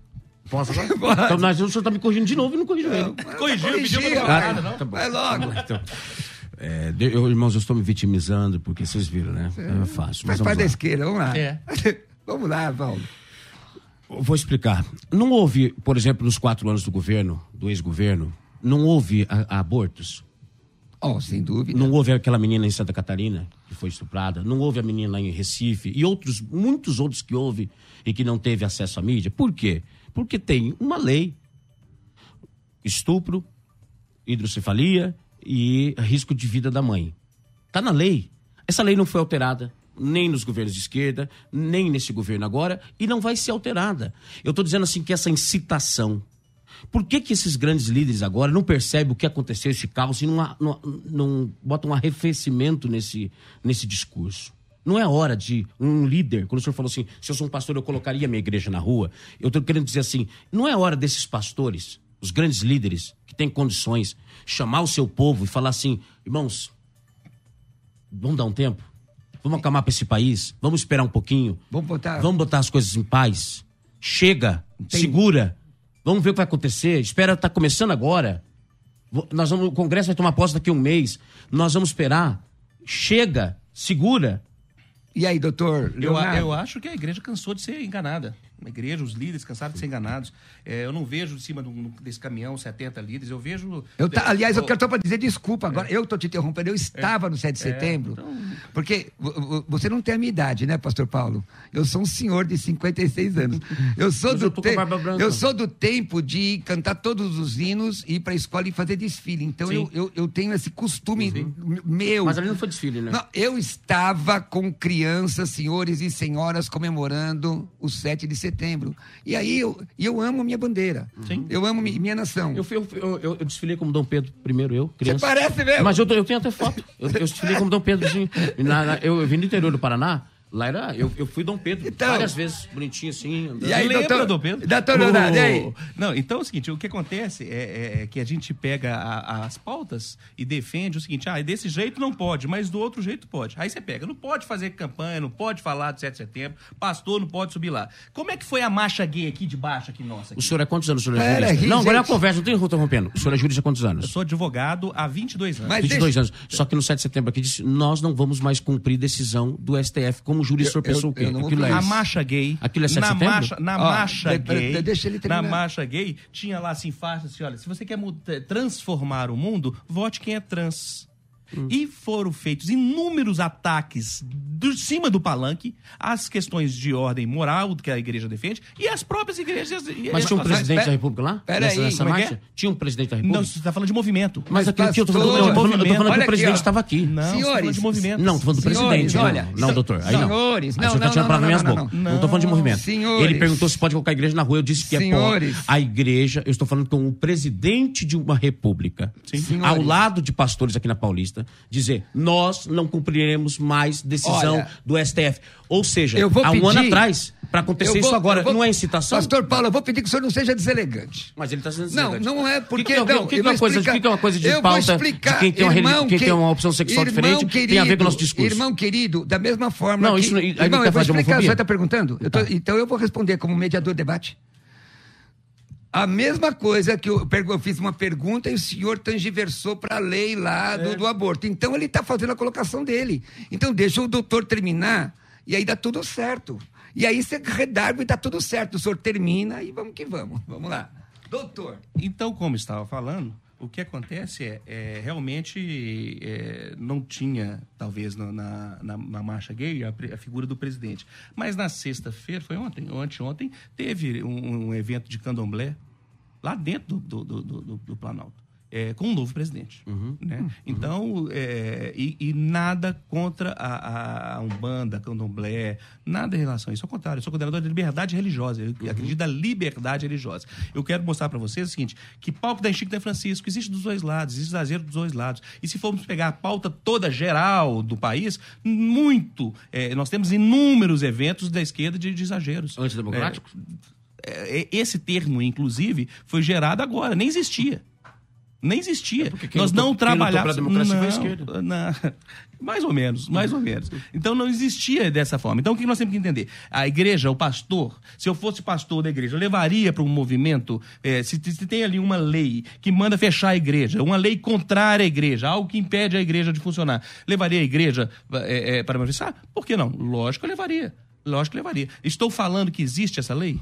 Posso agora? Pode. Então, mas o senhor tá me corrigindo de novo e não corrigiu ele. Corrigiu, pediu pra não não. Tá. Vai logo. Então, é, eu, irmãos, eu estou me vitimizando, porque vocês viram, né? É fácil. Faz Mas parte da esquerda, vamos lá. É. vamos lá, Paulo. Eu Vou explicar. Não houve, por exemplo, nos quatro anos do governo, do ex-governo, não houve a- abortos. Oh, sem dúvida. Não houve aquela menina em Santa Catarina que foi estuprada. Não houve a menina lá em Recife. E outros, muitos outros que houve e que não teve acesso à mídia. Por quê? Porque tem uma lei. Estupro, hidrocefalia e risco de vida da mãe. Está na lei. Essa lei não foi alterada nem nos governos de esquerda, nem nesse governo agora, e não vai ser alterada. Eu estou dizendo assim que essa incitação. Por que, que esses grandes líderes agora não percebem o que aconteceu, esse caos, e não, não, não botam um arrefecimento nesse, nesse discurso? Não é hora de um líder, quando o senhor falou assim, se eu sou um pastor, eu colocaria minha igreja na rua. Eu estou querendo dizer assim, não é hora desses pastores, os grandes líderes, que têm condições, chamar o seu povo e falar assim, irmãos, vamos dar um tempo? Vamos acalmar para esse país? Vamos esperar um pouquinho? Vamos botar- Vamos botar as coisas em paz? Chega, segura. Vamos ver o que vai acontecer. Espera, tá começando agora. Nós vamos, o Congresso vai tomar posse daqui a um mês. Nós vamos esperar. Chega, segura. E aí, doutor Eu, eu acho que a igreja cansou de ser enganada. A igreja, os líderes cansaram de ser enganados. É, eu não vejo de cima do- desse caminhão 70 líderes, eu vejo. Eu tá- aliás, eu quero só para dizer desculpa É. agora. Eu estou te interrompendo. Eu estava no 7 de setembro. então- Porque vo- vo- você não tem a minha idade, né, pastor Paulo? Eu sou um senhor de 56 anos. Eu sou, Mas do, eu te- eu sou do tempo de cantar todos os hinos, ir para a escola e fazer desfile. Então eu, eu, eu tenho esse costume meu. Mas ali não foi desfile, né? Não, eu estava com crianças, senhores e senhoras comemorando o 7 de setembro. E aí eu, eu amo minha bandeira. Eu amo mi- minha nação. Eu, fui- eu, eu, eu- desfilei como Dom Pedro primeiro, eu, criança. parece mesmo. Mas eu, eu tenho até foto. Eu, eu desfilei como Dom Pedro, sim. Na- na- eu, eu vim do interior do Paraná. Lá era. Eu, eu fui Dom Pedro Então- várias vezes, bonitinho assim. andando. E aí, Lembra, doutor- Dom Pedro? doutor Leonardo, e aí? O- Não, então é o seguinte, o que acontece é, é- é que a gente pega a- as pautas e defende o seguinte, ah, desse jeito não pode, mas do outro jeito pode. Aí você pega, não pode fazer campanha, não pode falar de 7 de setembro, pastor não pode subir lá. Como é que foi a marcha gay aqui de baixo, aqui nossa? O Aqui? senhor é quantos anos, o senhor é Pera jurista? aí, não, agora é uma conversa, não tem interrompendo. O senhor é jurista há quantos Eu anos? sou advogado há 22 anos. Mas 22 deixa- anos. Só que no 7 de setembro aqui disse, nós não vamos mais cumprir decisão do STF. Como jurista, o senhor Eu- pensou eu- o quê? eu não vou Aquilo é A isso. marcha gay. Aquilo é 7 de na setembro? marcha, na Ó, marcha de- de- gay. deixa ele na terminar. marcha gay tinha lá assim faixa assim, olha, se você quer transformar o mundo, vote quem é trans. Hum. E foram feitos inúmeros ataques de cima do palanque às questões de ordem moral que a igreja defende e as próprias igrejas. Mas tinha um Mas- presidente pera- da República lá? pera nessa aí, nessa é marcha? é? Tinha um presidente da República? Não, você está falando de movimento. Mas aqui, aqui eu falando, eu tô falando, falando olha que o presidente estava aqui. Não, tá falando Senhores, de movimento. Não, tô falando do Senhores, presidente. olha, não, não, doutor. Aí não. senhores, Aí não, tá não, minhas não, bocas. não. Tô falando de movimento. Senhores. Ele perguntou se pode colocar a igreja na rua. Eu disse que é bom. A igreja, eu estou falando com o presidente de uma república, ao lado de pastores aqui na Paulista, dizer: nós não cumpriremos mais decisão Olha, do STF. Ou seja, há um ano atrás, para acontecer vou- isso agora, vou- não é incitação? Pastor Paulo, eu vou pedir que o senhor não seja deselegante. Mas ele está sendo Não, deselegante. não é O porque. que, que, é- não, o que, que é uma vou coisa, o explicar. que, que é uma coisa de Eu pauta explicar, de quem tem uma, irmão quem tem uma que- opção sexual irmão diferente tem a ver com o nosso querido, discurso? Irmão querido, da mesma forma Não, que... isso não- aí não irmão, quer eu vou explicar, o senhor está perguntando? Eu tô- Tá. Então eu vou responder como mediador de debate. A mesma coisa que eu, eu fiz uma pergunta e o senhor tangiversou para a lei lá do, do aborto. Então ele está fazendo a colocação dele. Então deixa o doutor terminar e aí dá tudo certo. E aí você redarga e dá tudo certo. O senhor termina e vamos que vamos. Vamos lá. Doutor. Então, como estava falando, o que acontece é, é, realmente é, não tinha, talvez, na, na, na- marcha gay, a, a figura do presidente. Mas na sexta-feira, foi ontem, anteontem, teve um, um evento de candomblé lá dentro do, do, do- do Planalto. É, com um novo presidente. Né? Então, é, e, e nada contra a, a, Umbanda, a Candomblé, nada em relação a isso. Ao contrário, eu sou condenador de liberdade religiosa. Eu acredito na liberdade religiosa. Eu quero mostrar para vocês o seguinte: que palco da Chico da Francisco existe dos dois lados, existe exagero dos dois lados. E se formos pegar a pauta toda geral do país, muito. é, nós temos inúmeros eventos da esquerda de, de exageros. Antidemocráticos? É, é, esse termo, inclusive, foi gerado agora, nem existia. Nem existia. É Nós não trabalhávamos. Não, não. mais ou menos, mais ou menos. Então não existia dessa forma. Então o que nós temos que entender? A igreja, o pastor, se eu fosse pastor da igreja, eu levaria para um movimento, eh, se, se tem ali uma lei que manda fechar a igreja, uma lei contrária à igreja, algo que impede a igreja de funcionar, levaria a igreja eh, eh, para manifestar? Por que não? Lógico que eu levaria. Lógico que eu levaria. Estou falando que existe essa lei?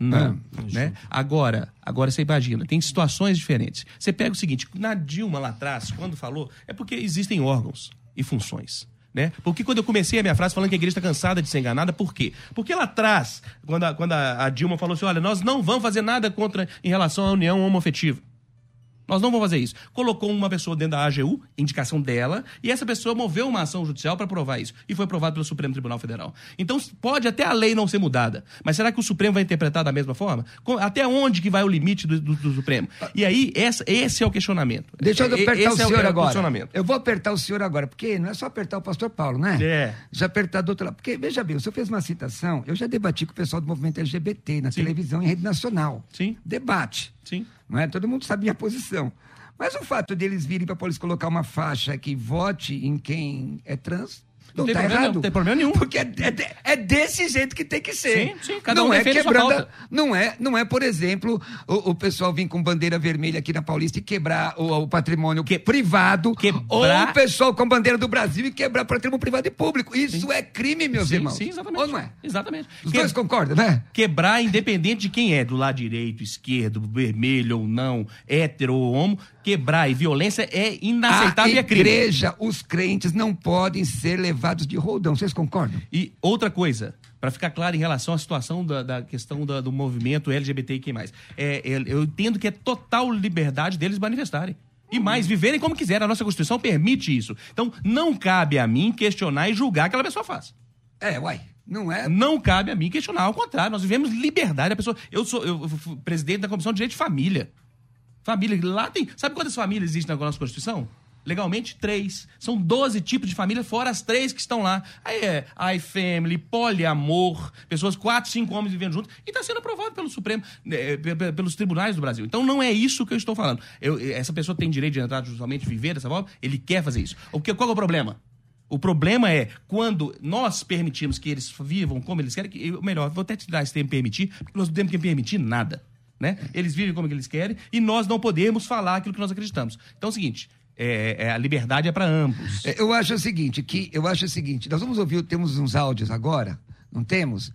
Não, né? Agora, agora você imagina, tem situações diferentes. Você pega o seguinte, na Dilma lá atrás, quando falou, é porque existem órgãos e funções. Né? Porque quando eu comecei a minha frase falando que a igreja está cansada de ser enganada, por quê? Porque lá atrás, quando a, quando a, a Dilma falou assim: olha, nós não vamos fazer nada contra em relação à união homoafetiva. Nós não vamos fazer isso. Colocou uma pessoa dentro da AGU, indicação dela, e essa pessoa moveu uma ação judicial para provar isso. E foi aprovado pelo Supremo Tribunal Federal. Então, pode até a lei não ser mudada, mas será que o Supremo vai interpretar da mesma forma? Até onde que vai o limite do, do- do Supremo? E aí, essa- esse é o questionamento. Deixa eu apertar esse o senhor é agora. questionamento. Eu vou apertar o senhor agora, porque não é só apertar o pastor Paulo, né? É. Já apertar do outro lado. Porque, veja bem, o senhor fez uma citação, eu já debati com o pessoal do movimento LGBT na televisão e rede nacional. Sim. Debate. Sim. Não é? Todo mundo sabe a posição. Mas o fato deles virem para polícia colocar uma faixa que vote em quem é trans. Não, Não tem tá problema, errado. não tem problema nenhum. Porque é, é é desse jeito que tem que ser. Sim, sim, cada não um é quebrando. Não é, não é, por exemplo, o, o pessoal vir com bandeira vermelha aqui na Paulista e quebrar o, o patrimônio privado. quebrar- Ou o pessoal com a bandeira do Brasil e quebrar patrimônio privado e público. Isso é crime, meus Sim, irmãos. sim, exatamente. Ou não é? Exatamente. Os Que- dois concordam, né? Quebrar, independente de quem é, do lado direito, esquerdo, vermelho ou não, hétero ou homo, quebrar e violência é inaceitável e a é crime. igreja, os crentes não podem ser levados de roldão. Vocês concordam? E outra coisa, para ficar claro em relação à situação da, da questão da- do movimento LGBTQ+, é, é, eu entendo que é total liberdade deles manifestarem. E mais, viverem como quiserem. A nossa Constituição permite isso. Então, não cabe a mim questionar e julgar aquela pessoa faz. É, uai. Não é? Não cabe a mim questionar, ao contrário, nós vivemos liberdade. A pessoa, eu sou eu presidente da Comissão de Direito de Família. Família, lá tem. Sabe quantas famílias existem na nossa Constituição? Legalmente, três. São 12 tipos de família, fora as três que estão lá. Aí é iFamily, poliamor, pessoas, quatro, cinco homens vivendo juntos. E está sendo aprovado pelo Supremo, eh, pe- pelos tribunais do Brasil. Então não é isso que eu estou falando. Eu- essa pessoa tem direito de entrar justamente viver dessa forma, ele quer fazer isso. O que, qual é o problema? O problema é quando nós permitimos que eles vivam como eles querem, que, melhor, vou até te dar esse termo permitir, porque nós não temos que permitir nada. Né? Eles vivem como eles querem e nós não podemos falar aquilo que nós acreditamos. Então é o seguinte: é- é, a liberdade é para ambos. É, Eu acho o seguinte, que eu acho o seguinte, nós vamos ouvir, temos uns áudios agora, não temos?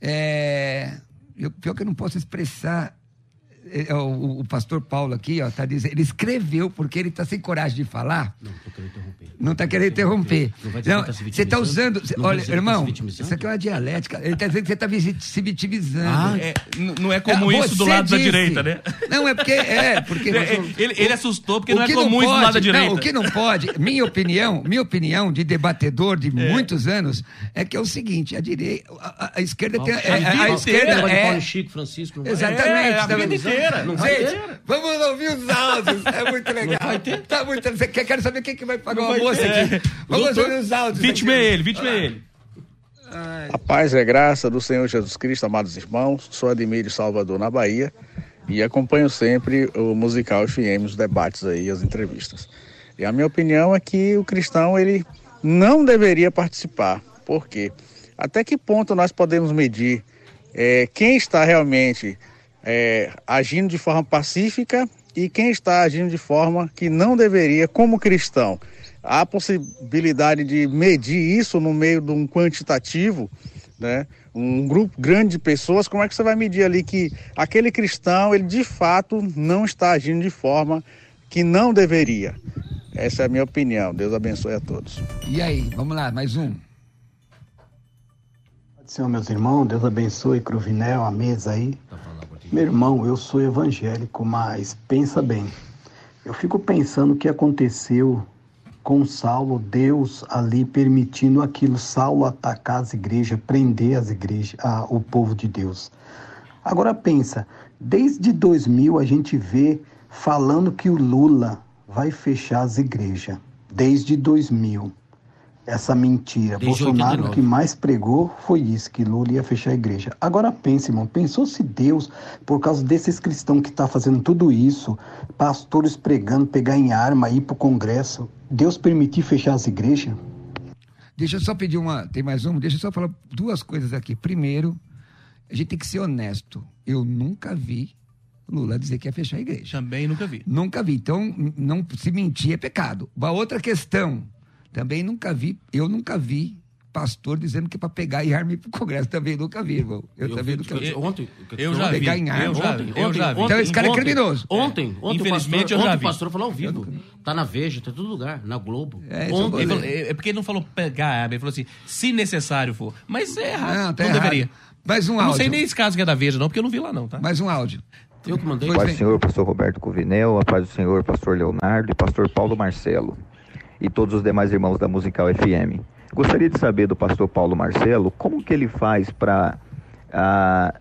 É, eu, pior que eu não posso expressar. É, o, o pastor Paulo aqui, ó, tá dizendo, ele escreveu porque ele está sem coragem de falar. Não, tô querendo interromper. Não está querendo interromper. Não vai dizer Não, que tá se você está vitimizando? usando. cê- Não olha, tá irmão, vitimizando? isso aqui é uma dialética. Ele está dizendo que você está se vitimizando. Ah, É, não é comum É, isso do lado da disse. direita, né? Não, é porque. É, porque. É, ele, ele assustou porque O não é que comum isso do lado da direita. Não, o que não pode, minha opinião, minha opinião de debatedor de muitos anos, é que é o seguinte: a direita, a, a- a esquerda tem. a é, esquerda é. Paulo Chico, Francisco. não Exatamente. É, a tá vida Não Gente, vamos ouvir os áudios. É muito legal. Não vai ter. Tá muito... Quero saber quem que vai pagar o almoço aqui. Vamos ouvir os áudios. Vítima é ele, vítima é ele. A paz é graça do Senhor Jesus Cristo, amados irmãos. Sou Admírio Salvador, na Bahia. E acompanho sempre o musical FM, os debates aí, as entrevistas. E a minha opinião é que o cristão, ele não deveria participar. Por quê? Até que ponto nós podemos medir é, quem está realmente é, agindo de forma pacífica e quem está agindo de forma que não deveria, como cristão? Há possibilidade de medir isso no meio de um quantitativo, né? um grupo grande de pessoas, como é que você vai medir ali que aquele cristão, ele de fato não está agindo de forma que não deveria? Essa é a minha opinião. Deus abençoe a todos. E aí, vamos lá, mais um. Senhor, meus irmãos, Deus abençoe Cruvinel, a mesa aí. Meu irmão, eu sou evangélico, mas pensa bem. Eu fico pensando o que aconteceu com Saulo, Deus ali permitindo aquilo, Saulo atacar as igrejas, prender as igrejas, ah, o povo de Deus. Agora pensa, desde 2000 a gente vê falando que o Lula vai fechar as igrejas. Desde 2000 essa mentira. Desde Bolsonaro 89. que mais pregou foi isso, que Lula ia fechar a igreja. Agora pense, irmão, pensou se Deus, por causa desses cristãos que está fazendo tudo isso, pastores pregando, pegar em arma, ir para o Congresso, Deus permitir fechar as igrejas? Deixa eu só pedir uma, tem mais uma, deixa eu só falar duas coisas aqui. Primeiro, a gente tem que ser honesto. Eu nunca vi Lula dizer que ia fechar a igreja. Também nunca vi. Nunca vi. Então, não se mentir é pecado. Uma outra questão, também nunca vi, eu nunca vi pastor dizendo que é para pegar em arma e ir pro Congresso. Também nunca vi, irmão. Eu, eu também vi, nunca vi. Ontem, eu já pegar vi. em arma. Eu já vi. Eu já vi. Então esse cara é criminoso. Ontem, ontem, Infelizmente, o pastor, eu já ontem vi. o pastor falou ao vivo. Tá na Veja, tá em todo lugar, na Globo. É, ontem. Falou, é, é porque ele não falou pegar arma, ele falou assim, se necessário for. Mas é errado. Não, tá não errado. deveria. Mais um áudio. Não sei nem esse caso que é da Veja, não, porque eu não vi lá, não, tá? Mais um áudio. Eu que mandei. Paz do Senhor, pastor Roberto Covinel, a paz do Senhor, pastor Leonardo e pastor Paulo Marcelo e todos os demais irmãos da Musical FM. Gostaria de saber do pastor Paulo Marcelo como que ele faz para ah,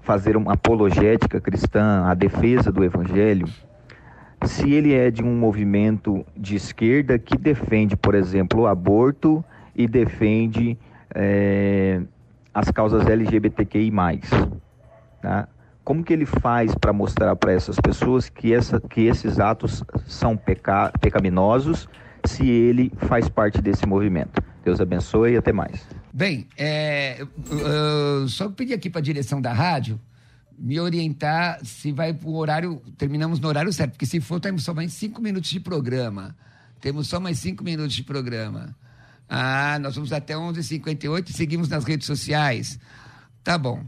fazer uma apologética cristã, a defesa do evangelho, se ele é de um movimento de esquerda que defende, por exemplo, o aborto e defende é, as causas LGBTQI+. Tá? Como que ele faz para mostrar para essas pessoas que, essa, que esses atos são peca, pecaminosos se ele faz parte desse movimento? Deus abençoe e até mais. Bem, é, uh, só pedir aqui para a direção da rádio me orientar se vai para o horário, terminamos no horário certo, porque se for, temos só mais cinco minutos de programa. Temos só mais cinco minutos de programa. Ah, nós vamos até 11h58 e seguimos nas redes sociais. Tá bom.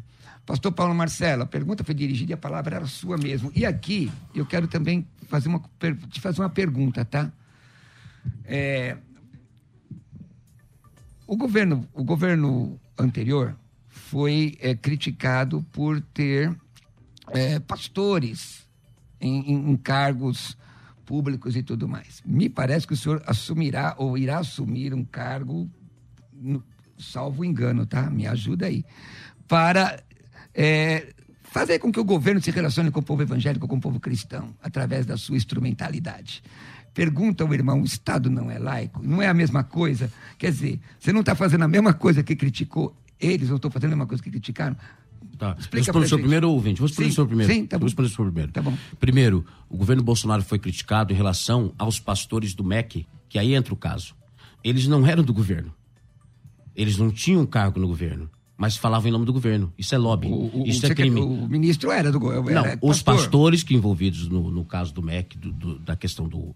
Pastor Paulo Marcelo, a pergunta foi dirigida e a palavra era sua mesmo. E aqui eu quero também fazer uma, te fazer uma pergunta, tá? É, o, governo, o governo anterior foi é, criticado por ter é, pastores em, em, cargos públicos e tudo mais. Me parece que o senhor assumirá ou irá assumir um cargo, salvo engano, tá? Me ajuda aí. Para é, fazer com que o governo se relacione com o povo evangélico, com o povo cristão, através da sua instrumentalidade. Pergunta ao irmão: o Estado não é laico? Não é a mesma coisa? Quer dizer, você não está fazendo a mesma coisa que criticou eles, ou estou fazendo a mesma coisa que criticaram? Tá. Explica Vou responder o primeiro, ouvinte. Vou responder o senhor primeiro. Sim, tá bom. Vou o senhor primeiro. Tá bom. Primeiro, o governo Bolsonaro foi criticado em relação aos pastores do MEC, que aí entra o caso. Eles não eram do governo. Eles não tinham cargo no governo mas falavam em nome do governo. Isso é lobby. O, o, Isso é crime. O ministro era do governo. Não, os pastores que envolvidos no, no caso do MEC, do, do, da questão do,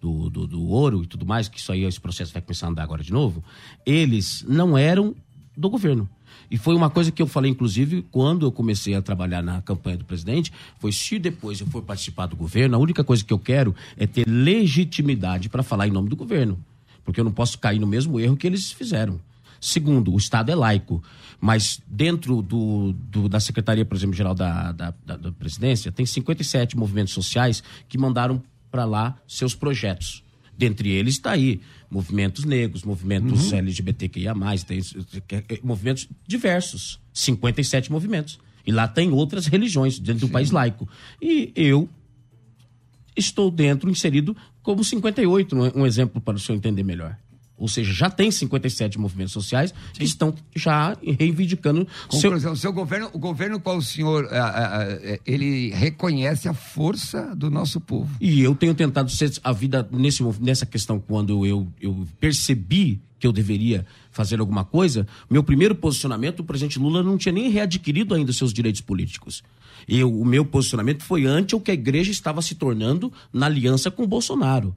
do, do, do, ouro e tudo mais, que isso aí, esse processo vai começar a andar agora de novo, eles não eram do governo. E foi uma coisa que eu falei, inclusive, quando eu comecei a trabalhar na campanha do presidente, foi se depois eu for participar do governo, a única coisa que eu quero é ter legitimidade para falar em nome do governo. Porque eu não posso cair no mesmo erro que eles fizeram. Segundo, o Estado é laico, mas dentro do, do da Secretaria, por exemplo, Geral da, da, da, da Presidência, tem 57 movimentos sociais que mandaram para lá seus projetos. Dentre eles está aí movimentos negros, movimentos uhum. LGBTQIA, tem, movimentos diversos. 57 movimentos. E lá tem outras religiões dentro Sim. do país laico. E eu estou dentro, inserido como 58, um exemplo para o senhor entender melhor. Ou seja, já tem 57 movimentos sociais Sim. que estão já reivindicando. Conclusão, seu... seu governo, o governo qual o senhor, ele reconhece a força do nosso povo. E eu tenho tentado ser a vida nesse, nessa questão, quando eu, eu percebi que eu deveria fazer alguma coisa, meu primeiro posicionamento, o presidente Lula não tinha nem readquirido ainda seus direitos políticos. Eu, o meu posicionamento foi ante o que a igreja estava se tornando na aliança com o Bolsonaro.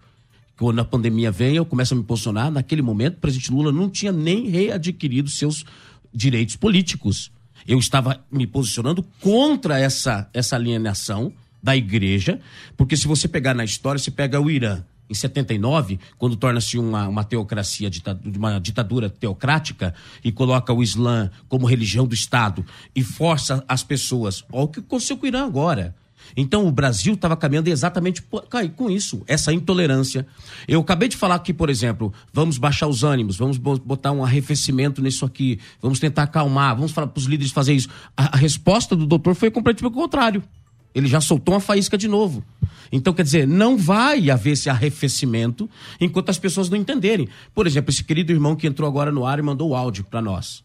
Quando a pandemia vem, eu começo a me posicionar. Naquele momento, o presidente Lula não tinha nem readquirido seus direitos políticos. Eu estava me posicionando contra essa, essa alienação da igreja, porque se você pegar na história, você pega o Irã em 79, quando torna-se uma, uma teocracia, uma ditadura teocrática e coloca o Islã como religião do Estado e força as pessoas. Olha o que aconteceu com o Irã agora. Então o Brasil estava caminhando exatamente com isso, essa intolerância. Eu acabei de falar aqui, por exemplo, vamos baixar os ânimos, vamos botar um arrefecimento nisso aqui, vamos tentar acalmar, vamos falar para os líderes fazer isso. A, a, resposta do doutor foi completamente o contrário. Ele já soltou uma faísca de novo. Então, quer dizer, não vai haver esse arrefecimento enquanto as pessoas não entenderem. Por exemplo, esse querido irmão que entrou agora no ar e mandou o áudio para nós.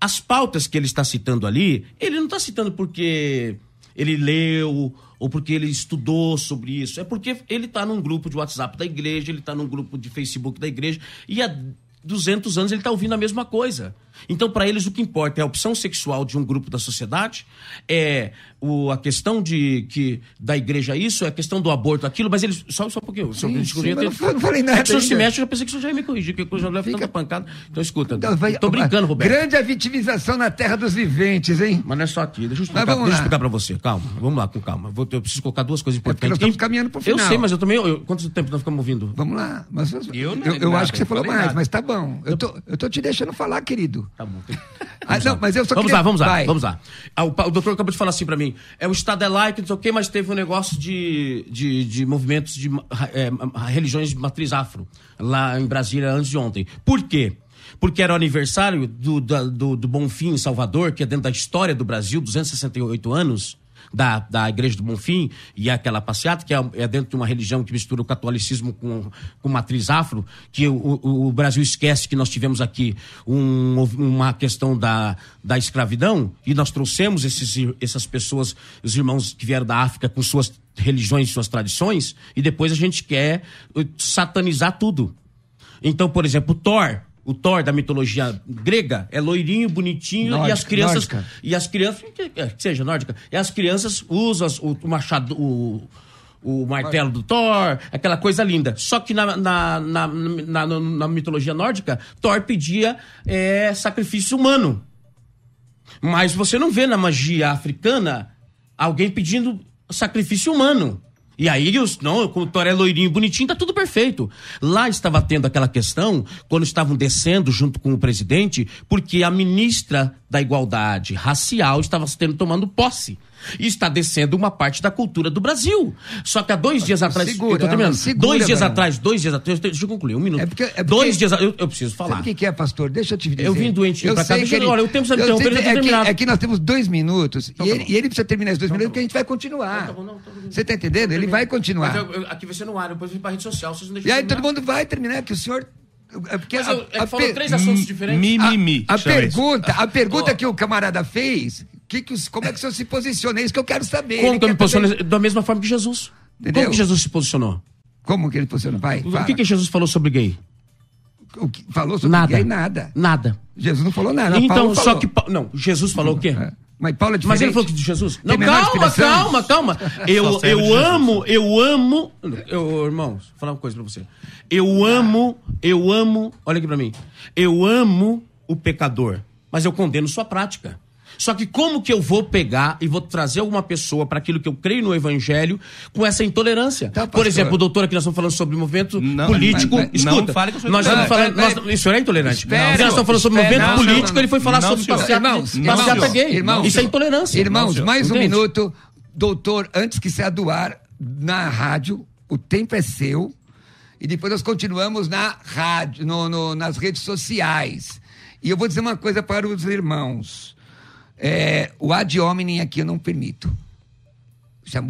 As pautas que ele está citando ali, ele não está citando porque ele leu ou porque ele estudou sobre isso. É porque ele está num grupo de WhatsApp da igreja, ele está num grupo de Facebook da igreja e há 200 anos ele está ouvindo a mesma coisa. Então, para eles, o que importa é a opção sexual de um grupo da sociedade, é o, a questão de que da igreja isso, é a questão do aborto, aquilo, mas eles. Só, só porque eu, sim, sim, eu, eu, não falei nada. É que o senhor se mexe, eu já pensei que o senhor já ia me corrigir, que eu já leva Fica... tanta pancada. Então, escuta. Então, vai, tô brincando, Roberto. Grande a vitimização na terra dos viventes, hein? Mas não é só aqui. Deixa eu explicar, deixa eu explicar para você. Calma, vamos lá, com calma. Vou, eu preciso colocar duas coisas importantes. É nós estamos caminhando pro final. Eu sei, mas eu também. Eu, quanto tempo nós ficamos ouvindo? Vamos lá. Mas, eu, eu, eu acho que você falou mais, mas tá bom. Eu tô, eu tô te deixando falar, querido. Tá bom. Ah, não, mas eu só vamos queria... lá, vamos lá, Vai. vamos lá. Ah, o, o, doutor acabou de falar assim para mim: é o Estado é laico, não sei o quê, mas teve um negócio de, de, de movimentos de é, religiões de matriz afro lá em Brasília antes de ontem. Por quê? Porque era o aniversário do, do, do Bonfim em Salvador, que é dentro da história do Brasil, 268 anos da, da Igreja do Bonfim e aquela passeata, que é, é, dentro de uma religião que mistura o catolicismo com, com matriz afro, que o, o, o Brasil esquece que nós tivemos aqui um, uma questão da, da escravidão e nós trouxemos esses, essas pessoas, os irmãos que vieram da África com suas religiões, suas tradições, e depois a gente quer satanizar tudo. Então, por exemplo, Thor, o Thor da mitologia grega é loirinho, bonitinho nórdica, e as crianças nórdica. e as crianças seja nórdica e as crianças usam o, o machado o, o martelo do Thor, aquela coisa linda. Só que na, na, na, na, na mitologia nórdica, Thor pedia é, sacrifício humano. Mas você não vê na magia africana alguém pedindo sacrifício humano. E aí, os, não, com o Thor é loirinho, bonitinho, tá tudo perfeito. Lá estava tendo aquela questão, quando estavam descendo junto com o presidente, porque a ministra da Igualdade Racial estava tendo, tomando posse e está descendo uma parte da cultura do Brasil. Só que há dois dias atrás. Segura, eu tô terminando. Segura, dois dias atrás, dois dias atrás. Deixa eu concluir, um minuto. É porque, é porque, dois dias eu, eu preciso falar. Sabe o que é, pastor? Deixa eu te dizer. Eu vim doentinho pra cá. Deixa, ele, olha, o tempo precisa interromper, ele é, que, é que nós temos dois minutos então, e, tá ele, e, ele, precisa terminar esses dois então, minutos porque a gente vai continuar. Então, tá não, Você tá entendendo? Ele vai continuar. Mas eu, aqui vai ser no ar, depois vem pra rede social, vocês não deixam E aí todo mundo vai terminar, que o senhor é porque Mas eu, a, a falou três assuntos diferentes. Mimimi. A, a pergunta, a pergunta oh. que o camarada fez que que como é que o senhor se posiciona? É isso que eu quero saber. Como que eu me posiciono? Saber... Da mesma forma que Jesus. Entendeu? Como que Jesus se posicionou? Como que ele posicionou? Vai, O que, que Jesus falou sobre gay? O que falou sobre nada. gay? Nada. Nada. Jesus não falou nada. Então, só que... Não, Jesus falou o quê? É. Mas Paulo é Mas ele falou que de Jesus? Não, calma, calma, calma. Eu, eu amo, eu amo. Eu, irmão, vou falar uma coisa pra você. Eu amo, eu amo. Olha aqui pra mim. Eu amo o pecador, mas eu condeno sua prática. Só que como que eu vou pegar e vou trazer alguma pessoa para aquilo que eu creio no evangelho com essa intolerância? Tá, Por exemplo, o doutor aqui nós estamos falando sobre movimento não, político. Mas, mas, Escuta, não fale que eu sou nós estamos falando. Nós, o senhor é intolerante. Espero, nós estamos falando sobre movimento não, político, não, ele foi falar sobre passeata, irmãos, passeata gay. Irmãos, Isso é intolerância. Irmãos, mais um minuto. Doutor, antes que você doar na rádio, o tempo é seu. E depois nós continuamos na rádio, no, no, nas redes sociais. E eu vou dizer uma coisa para os irmãos É, o ad hominem aqui eu não permito.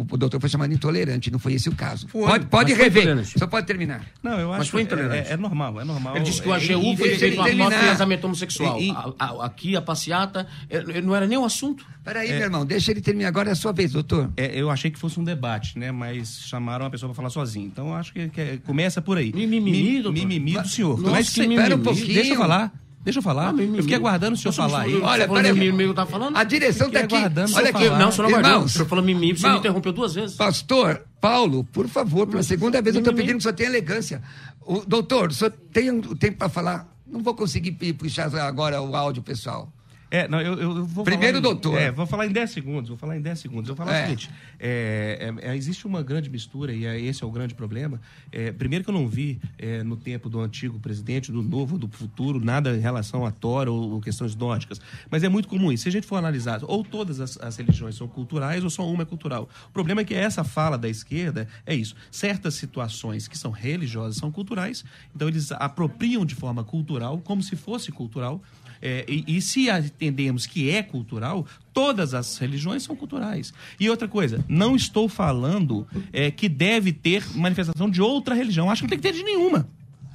O doutor foi chamado intolerante, não foi esse o caso. Foi, pode pode foi rever. Só pode terminar. Não, eu acho Mas foi é, intolerante. é, é normal, é normal. Ele disse que o É, AGU e- foi e- feito terminar. afiançamento homossexual. E- e- A- a- aqui, a passeata, é, não era nem o assunto. Peraí, meu irmão, deixa ele terminar. Agora é a sua vez, doutor. É, eu achei que fosse um debate, né? Mas chamaram uma pessoa para falar sozinho. Então eu acho que, que é- começa por aí. Mimimi, Mi- doutor. Mimimi do senhor. Nossa, mas que mimimi. Espera um pouquinho. Deixa eu falar. Deixa eu falar. Ah, eu fiquei aguardando o senhor falar aí. Olha, peraí. mimimi tava falando? A direção tá aqui. Olha aqui. falar. Não, você não guardou. Irmãos, O senhor falou mimimi, você me interrompeu duas vezes. Pastor Paulo, por favor, pela segunda vez eu estou pedindo que o senhor tenha elegância. O, doutor, o senhor tem um tempo para falar? Não vou conseguir puxar agora o áudio, pessoal. É, não, eu, eu vou Primeiro, falar em- doutor. É, vou falar em 10 segundos, vou falar em 10 segundos. Eu vou falar É. o seguinte, é, é, é, existe uma grande mistura e é, esse é o grande problema. É, primeiro que eu não vi no tempo do antigo presidente, do novo, do futuro, nada em relação a Tora ou, ou questões nórdicas. Mas é muito comum isso. Se a gente for analisar, ou todas as, as religiões são culturais ou só uma é cultural. O problema é que essa fala da esquerda é isso. Certas situações que são religiosas são culturais, então eles apropriam de forma cultural, como se fosse cultural, é, e, e se entendemos que é cultural, todas as religiões são culturais. E outra coisa, não estou falando é, que deve ter manifestação de outra religião. Acho que não tem que ter de nenhuma.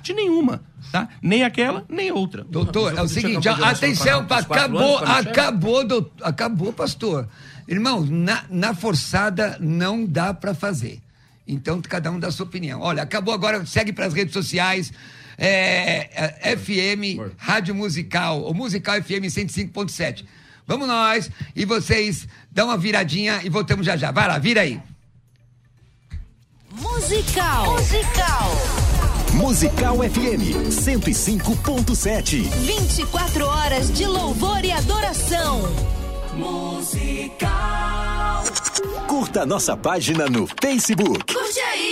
De nenhuma, tá? Nem aquela, nem outra. Doutor, é o seguinte, atenção, acabou, anos, acabou, doutor, acabou, pastor. Irmão, na, na forçada não dá para fazer. Então, cada um dá a sua opinião. Olha, acabou agora, segue para as redes sociais. É, é, FM, Rádio Musical, ou Musical FM 105.7. Vamos nós, e vocês dão uma viradinha e voltamos já já. Vai lá, vira aí. Musical. Musical. Musical FM 105.7. 24 horas de louvor e adoração. Curta nossa página no Facebook. Curte aí.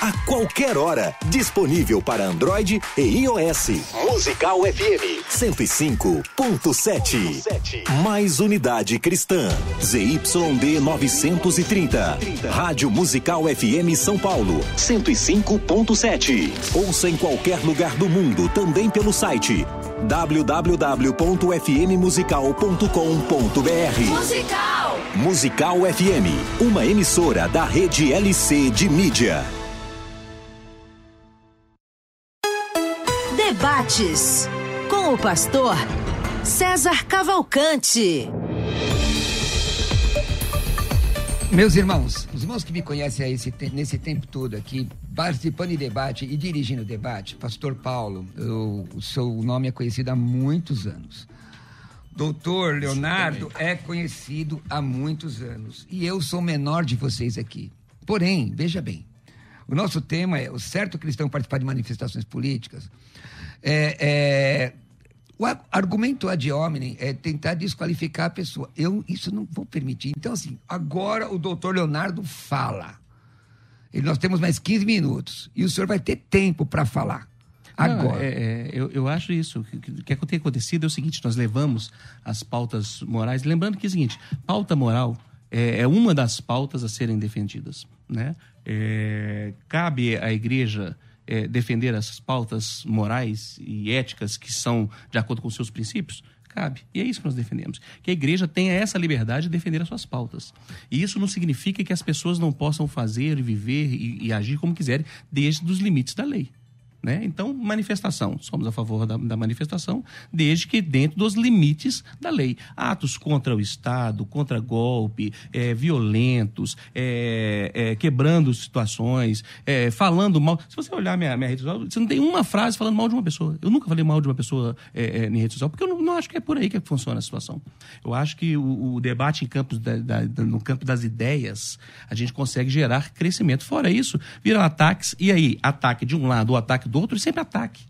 A qualquer hora, disponível para Android e iOS. Musical FM 105.7. Mais unidade cristã. ZYD 930. Rádio Musical FM São Paulo 105.7. Ouça em qualquer lugar do mundo, também pelo site www.fmmusical.com.br. Musical. Musical FM, uma emissora da rede LC de mídia. Debates com o pastor César Cavalcante. Meus irmãos, os irmãos que me conhecem a esse nesse tempo todo aqui, participando de debate e dirigindo debate, Pastor Paulo, eu- o seu nome é conhecido há muitos anos. Doutor Leonardo é conhecido há muitos anos. E eu sou o menor de vocês aqui. Porém, veja bem, o nosso tema é o certo cristão participar de manifestações políticas. É, é, o argumento ad hominem é tentar desqualificar a pessoa. Eu isso não vou permitir. Então, assim, agora o doutor Leonardo fala. E nós temos mais 15 minutos. E o senhor vai ter tempo para falar. Agora. Não, é, é, eu, eu acho isso. O que, que, que tem acontecido é o seguinte: nós levamos as pautas morais. Lembrando que é o seguinte: pauta moral é, é uma das pautas a serem defendidas. Né? É, cabe à igreja é, defender essas pautas morais e éticas que são de acordo com seus princípios? Cabe. E é isso que nós defendemos. Que a igreja tenha essa liberdade de defender as suas pautas. E isso não significa que as pessoas não possam fazer, viver e, e agir como quiserem, desde os limites da lei. Né? Então, manifestação. Somos a favor da, da manifestação, desde que dentro dos limites da lei. Atos contra o Estado, contra golpe, é, violentos, é, é, quebrando situações, é, falando mal. Se você olhar minha, minha rede social, você não tem uma frase falando mal de uma pessoa. Eu nunca falei mal de uma pessoa é, é, em rede social, porque eu não, não acho que é por aí que funciona a situação. Eu acho que o, o debate em campos da- da- no campo das ideias, a gente consegue gerar crescimento. Fora isso, viram ataques, e aí, ataque de um lado ou ataque do outro, é sempre ataque.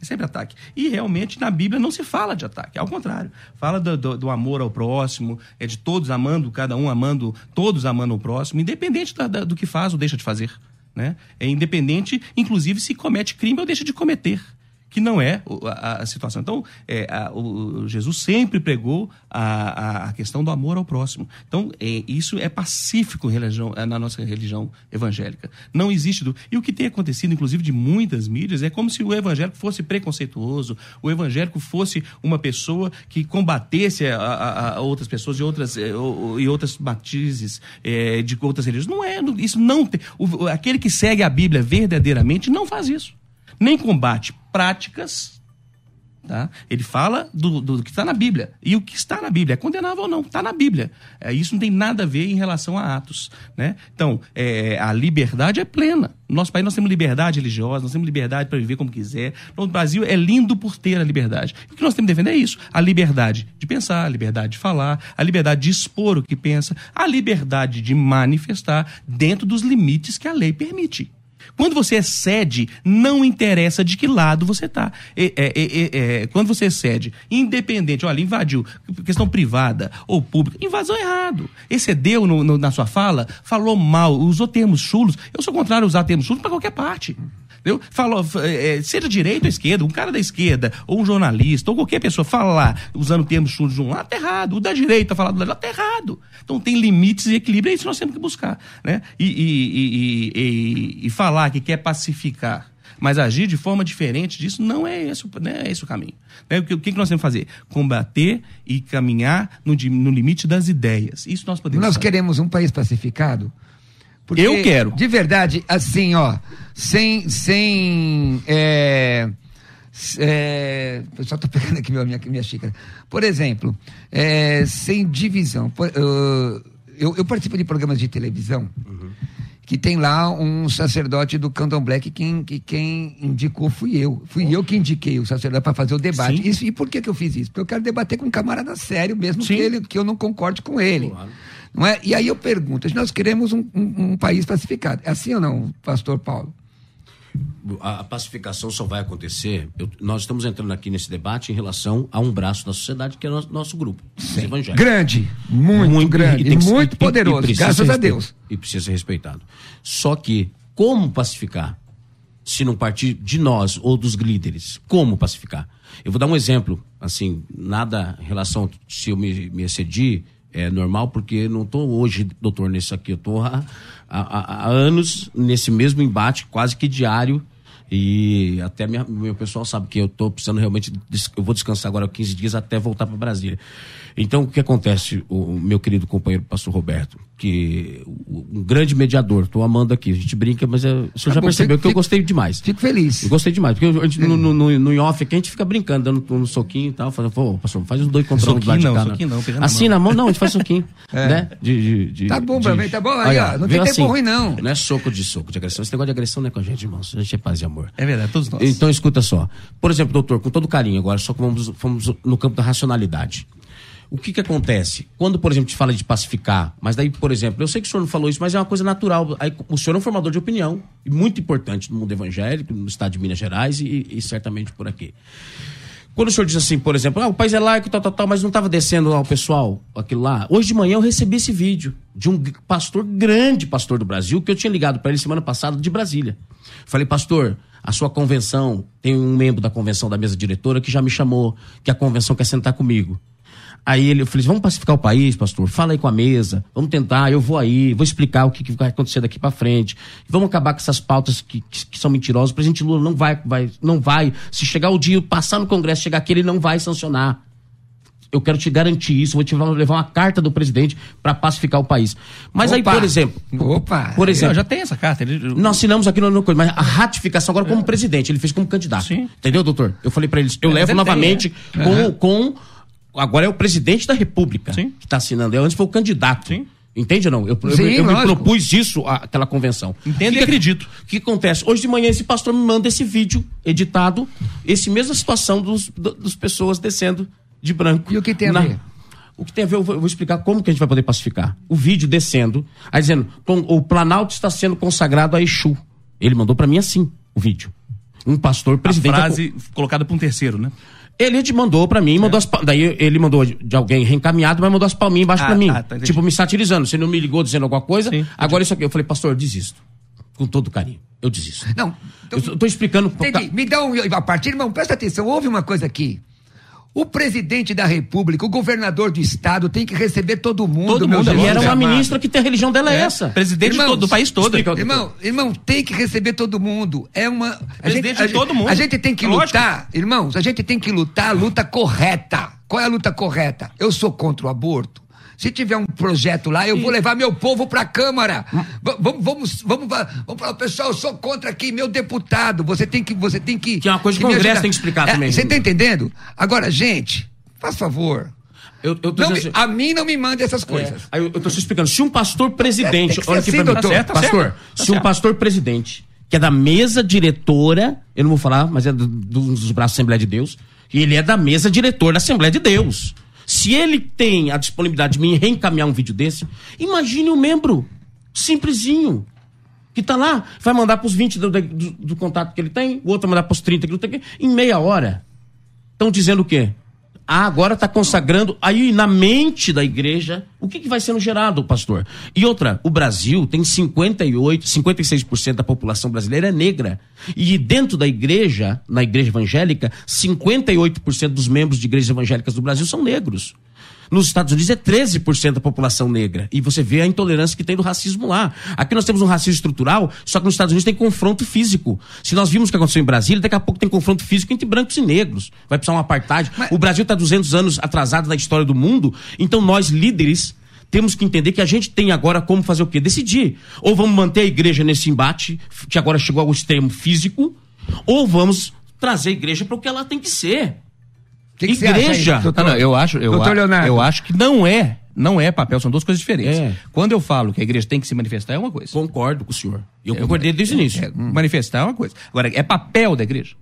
É sempre ataque. E realmente na Bíblia não se fala de ataque, ao contrário. Fala do, do- do amor ao próximo, é de todos amando, cada um amando, todos amando o próximo, independente da- da- do que faz ou deixa de fazer. Né? É independente, inclusive, se comete crime ou deixa de cometer. Que não é a, a situação. Então, é, a, o, Jesus sempre pregou a, a, questão do amor ao próximo. Então, é, isso é pacífico religião, é, na nossa religião evangélica. Não existe. Do... E o que tem acontecido, inclusive, de muitas mídias, é como se o evangélico fosse preconceituoso, o evangélico fosse uma pessoa que combatesse a, outras pessoas e outras, é, e outras matizes é, de outras religiões. Não é. Isso não tem. O, aquele que segue a Bíblia verdadeiramente não faz isso nem combate práticas. Tá? Ele fala do, do, do que está na Bíblia. E o que está na Bíblia é condenável ou não, está na Bíblia. É, isso não tem nada a ver em relação a atos. Né? Então, é, a liberdade é plena. No nosso país nós temos liberdade religiosa, nós temos liberdade para viver como quiser. No Brasil é lindo por ter a liberdade. o que nós temos que defender é isso: a liberdade de pensar, a liberdade de falar, a liberdade de expor o que pensa, a liberdade de manifestar dentro dos limites que a lei permite. Quando você excede, não interessa de que lado você está. É, é, é, quando você excede, independente, olha, invadiu, questão privada ou pública, invasão errado. Excedeu no, no, na sua fala, falou mal, usou termos chulos. Eu sou contrário a usar termos chulos para qualquer parte. Entendeu? Falou, é, seja direita ou esquerda, um cara da esquerda, ou um jornalista, ou qualquer pessoa falar usando termos chulos de um lado, tá errado. O da direita falar do lado, tá errado. Então tem limites e equilíbrio, é isso que nós temos que buscar. Né? E, e, e, e, falar que quer pacificar, mas agir de forma diferente disso, não é esse, não é esse o caminho. Né? O, que, o que nós temos que fazer? Combater e caminhar no, no limite das ideias. Isso nós podemos Nós fazer. queremos um país pacificado? Porque, eu quero. De verdade, assim, ó, sem. sem é, é, pessoal está pegando aqui minha, minha xícara. Por exemplo, é, sem divisão. Por, uh, eu, eu, participo de programas de televisão uhum. que tem lá um sacerdote do Candomblé que quem, que quem indicou fui eu. Fui oh. eu que indiquei o sacerdote para fazer o debate. Isso, e por que, que eu fiz isso? Porque eu quero debater com um camarada sério, mesmo que, ele, que eu não concorde com ele. Claro. Não é? E aí eu pergunto, nós queremos um, um, um país pacificado. É assim ou não, pastor Paulo? A, pacificação só vai acontecer. Eu, nós estamos entrando aqui nesse debate em relação a um braço da sociedade que é nosso, nosso grupo, Sim. evangélicos. Grande, muito, muito grande, e, e muito poderoso, e, graças a Deus. E precisa ser respeitado. Só que, como pacificar? Se não partir de nós ou dos líderes, como pacificar? Eu vou dar um exemplo, assim, nada em relação se eu me, me excedi, é normal, porque não estou hoje, doutor, nisso aqui. Eu estou há, há, anos nesse mesmo embate, quase que diário. E até minha, meu pessoal sabe que eu estou precisando realmente. Eu vou descansar agora 15 dias até voltar para Brasília. Então, o que acontece, o meu querido companheiro pastor Roberto, que um grande mediador, estou amando aqui, a gente brinca, mas é, o senhor tá já bom, percebeu fico, que eu gostei demais. Fico feliz. Eu gostei demais, porque a gente, no, no, no, no off aqui a gente fica brincando, dando um soquinho e tal, falando, pô, pastor, faz uns dois contra um do lado não, de cá. Soquinho não, assim na mão, não, a gente faz soquinho, é. né? De, de, de, tá bom, de, tá bom, aí, ó, não tem tempo assim, ruim não. Não é soco de soco, de agressão, esse negócio de agressão não é com a gente, irmãos, a gente é paz e amor. É verdade, todos nós. Então, escuta só, por exemplo, doutor, com todo carinho agora, só que vamos, vamos no campo da racionalidade. O que que acontece? Quando, por exemplo, te fala de pacificar, mas daí, por exemplo, eu sei que o senhor não falou isso, mas é uma coisa natural. Aí, o senhor é um formador de opinião, muito importante no mundo evangélico, no estado de Minas Gerais e, e certamente por aqui. Quando o senhor diz assim, por exemplo, ah, o país é laico, tal, tal, tal, mas não estava descendo ao pessoal aquilo lá. Hoje de manhã eu recebi esse vídeo de um pastor, grande pastor do Brasil, que eu tinha ligado para ele semana passada de Brasília. Falei, pastor, a sua convenção, tem um membro da convenção da mesa diretora que já me chamou, que a convenção quer sentar comigo. Aí ele, eu falei, vamos pacificar o país, pastor, fala aí com a mesa, vamos tentar, eu vou aí, vou explicar o que, que vai acontecer daqui para frente, vamos acabar com essas pautas que, que, que, são mentirosas, o presidente Lula não vai, vai, não vai, se chegar o dia, passar no Congresso, chegar aqui, ele não vai sancionar. Eu quero te garantir isso, vou te levar uma carta do presidente para pacificar o país. Mas Opa. aí, por exemplo. Opa! Por exemplo. já tem essa carta. Ele... Nós assinamos aqui no, no mas a ratificação agora como presidente, ele fez como candidato. Sim. Entendeu, doutor? Eu falei para eles, eu é, levo novamente tem, é. com, com agora é o presidente da República Sim. que está assinando. Eu antes foi o candidato. Sim. Entende ou não? Eu, Sim, eu, eu me propus isso àquela convenção. Entendo e acredito. O que acontece? Hoje de manhã esse pastor me manda esse vídeo editado, esse mesma situação dos, dos pessoas descendo de branco. E o que tem a na... ver? O que tem a ver, eu vou, eu vou, explicar como que a gente vai poder pacificar. O vídeo descendo, aí dizendo, o Planalto está sendo consagrado a Exu. Ele mandou para mim assim, o vídeo. Um pastor presidente. A frase colocada por um terceiro, né? Ele te mandou pra mim, mandou as, daí ele mandou de alguém reencaminhado, mas mandou as palminhas embaixo ah, pra mim. Ah, tá, tipo, me satirizando. Você não me ligou dizendo alguma coisa, Sim, agora isso aqui. Eu falei, pastor, desisto. Com todo carinho. Eu desisto. Não. Então, eu estou explicando. Entendi. Me dá um. A partir, irmão, presta atenção, houve uma coisa aqui. O presidente da república, o governador do estado tem que receber todo mundo. Todo mundo. E era uma ministra que tem a religião dela é, é essa. Presidente Irmãos, todo, do país todo. Irmão, irmão, tem que receber todo mundo. É uma. Presidente a gente, de todo mundo. A gente tem que Lógico. lutar, irmãos, a gente tem que lutar a luta correta. Qual é a luta correta? Eu sou contra o aborto. Se tiver um projeto lá, eu vou levar meu povo para a Câmara. Vamos, vamos, vamos, vamos falar, pessoal, eu sou contra aqui, meu deputado. Você tem que, você tem que. Que é uma coisa que, o Congresso tem que explicar é, também. Você está entendendo? Agora, gente, faz favor. Eu, eu não, me, a mim não me mande essas coisas. É, eu, estou te explicando. Se um pastor presidente. olha aqui assim, pra mim. Tá certo, tá pastor, certo, tá se um pastor presidente, que é da mesa diretora, eu não vou falar, mas é do, dos braços da Assembleia de Deus, e ele é da mesa diretora da Assembleia de Deus. Se ele tem a disponibilidade de me reencaminhar um vídeo desse, imagine um membro simplesinho que tá lá, vai mandar para os 20 do, do, do, contato que ele tem, o outro vai mandar para os 30 que ele tem, em meia hora. Estão dizendo o quê? Ah, agora está consagrando. Aí, na mente da igreja, o que, que vai sendo gerado, pastor? E outra, o Brasil tem 58, 56% da população brasileira é negra. E dentro da igreja, na igreja evangélica, 58% dos membros de igrejas evangélicas do Brasil são negros. Nos Estados Unidos é 13% da população negra. E você vê a intolerância que tem do racismo lá. Aqui nós temos um racismo estrutural, só que nos Estados Unidos tem confronto físico. Se nós vimos o que aconteceu em Brasília, daqui a pouco tem confronto físico entre brancos e negros. Vai precisar uma apartheid. Mas... O Brasil está 200 anos atrasado na história do mundo. Então nós, líderes, temos que entender que a gente tem agora como fazer o quê? Decidir. Ou vamos manter a igreja nesse embate, que agora chegou ao extremo físico, ou vamos trazer a igreja para o que ela tem que ser. Que que igreja. Aí, doutor, não, eu acho, eu, doutor Leonardo. eu acho que não é, não é papel, são duas coisas diferentes. É. Quando eu falo que a igreja tem que se manifestar é uma coisa. Concordo com o senhor. Eu é, concordei desde o início. É, hum. Manifestar é uma coisa. Agora, é papel da igreja.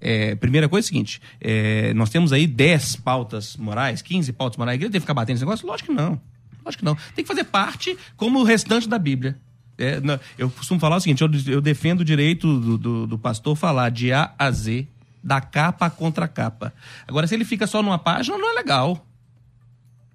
É, primeira coisa é a seguinte: é, nós temos aí 10 pautas morais, 15 pautas morais. A igreja tem que ficar batendo esse negócio? Lógico que não. Lógico que não. Tem que fazer parte como o restante da Bíblia. É, não, eu costumo falar o seguinte: eu, eu defendo o direito do, do, do pastor falar de A a Z da capa à contracapa. Agora, se ele fica só numa página, não é legal.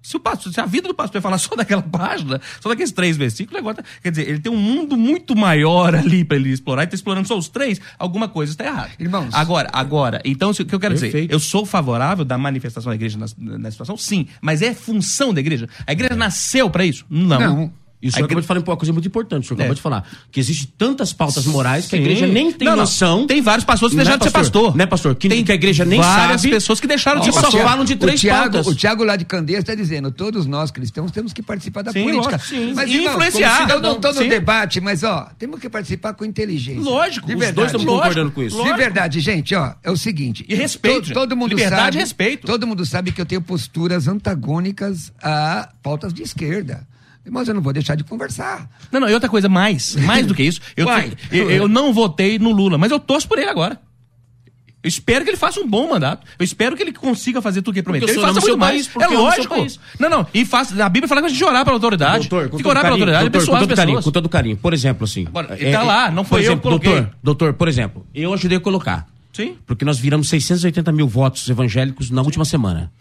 Se, o pastor, se a vida do pastor é falar só daquela página, só daqueles três versículos, agora, tá, quer dizer, ele tem um mundo muito maior ali para ele explorar e está explorando só os três, alguma coisa está errada. Irmãos. Agora, agora, então, o que eu quero Perfeito. dizer? Eu sou favorável da manifestação da igreja na, na situação? Sim, mas é função da igreja? A igreja nasceu para isso? Não. Não. E o senhor acabou de falar uma coisa muito importante. O senhor é. acabou de falar que existem tantas pautas morais que a igreja nem tem não, noção. Não. Tem vários pastores que deixaram é, de ser pastor. Né, pastor? Que, tem que a igreja nem várias sabe. pessoas que deixaram de ser pastor. só falam de três o Thiago, pautas. O Tiago lá de Candeias está dizendo, todos nós cristãos temos que participar da sim, política. Lógico, sim. Mas, e irmão, influenciar. Eu não estou no debate, mas ó, temos que participar com inteligência. Lógico. De verdade. Os dois estamos concordando com isso. De verdade, gente, ó, é o seguinte. E respeito. Todo, todo mundo Liberdade sabe, e respeito. Todo mundo sabe que eu tenho posturas antagônicas a pautas de esquerda. Mas eu não vou deixar de conversar. Não, não, e outra coisa mais, mais do que isso, eu, eu, eu, não votei no Lula, mas eu torço por ele agora. Eu espero que ele faça um bom mandato. Eu espero que ele consiga fazer tudo que ele prometeu. Ele faça muito mais. País, é lógico. Não, não. E faz, a Bíblia fala que a gente orar pela autoridade. Doutor, com Tem que orar carinho, pela autoridade doutor, e abençoar as carinho, Com todo carinho. Por exemplo, assim. Bora, é, tá lá, não foi exemplo, eu que doutor, doutor, por exemplo, eu ajudei a colocar. Sim. Porque nós viramos 680 mil votos evangélicos na última semana.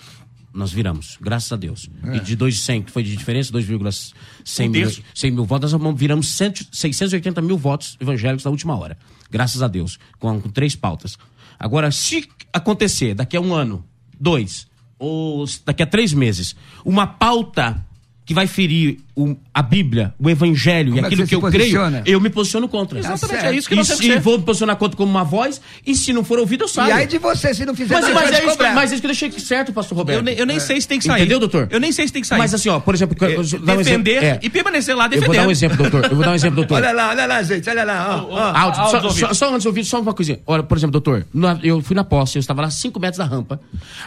Nós viramos, graças a Deus. É. E de 2,100, que foi de diferença, 2,100 mil, 100 mil votos, nós viramos 100, 680 mil votos evangélicos na última hora. Graças a Deus. Com, com três pautas. Agora, se acontecer daqui a um ano, dois, ou daqui a três meses, uma pauta que vai ferir o, a Bíblia, o Evangelho Como e é aquilo que, que eu posiciona? creio, eu me posiciono contra. Exatamente, é isso que nós temos E vou me posicionar contra como uma voz, e se não for ouvido, eu saio. E aí de você, se não fizer mas, mas, é isso, que, mas é isso que eu deixei certo, pastor Roberto. Eu, nem, eu nem é. sei se tem que sair. Entendeu, doutor? Eu nem sei se tem que sair. Mas assim, ó, por exemplo... É, defender um exemplo, é. e permanecer lá defendendo. Eu vou dar um exemplo, doutor. Eu vou dar um exemplo, doutor. olha lá, olha lá, gente, olha lá. Ó, ó, áudio, só, só, só, antes do ouvido, só uma coisinha. Olha, por exemplo, doutor, eu fui na posse, eu estava lá 5 metros da rampa.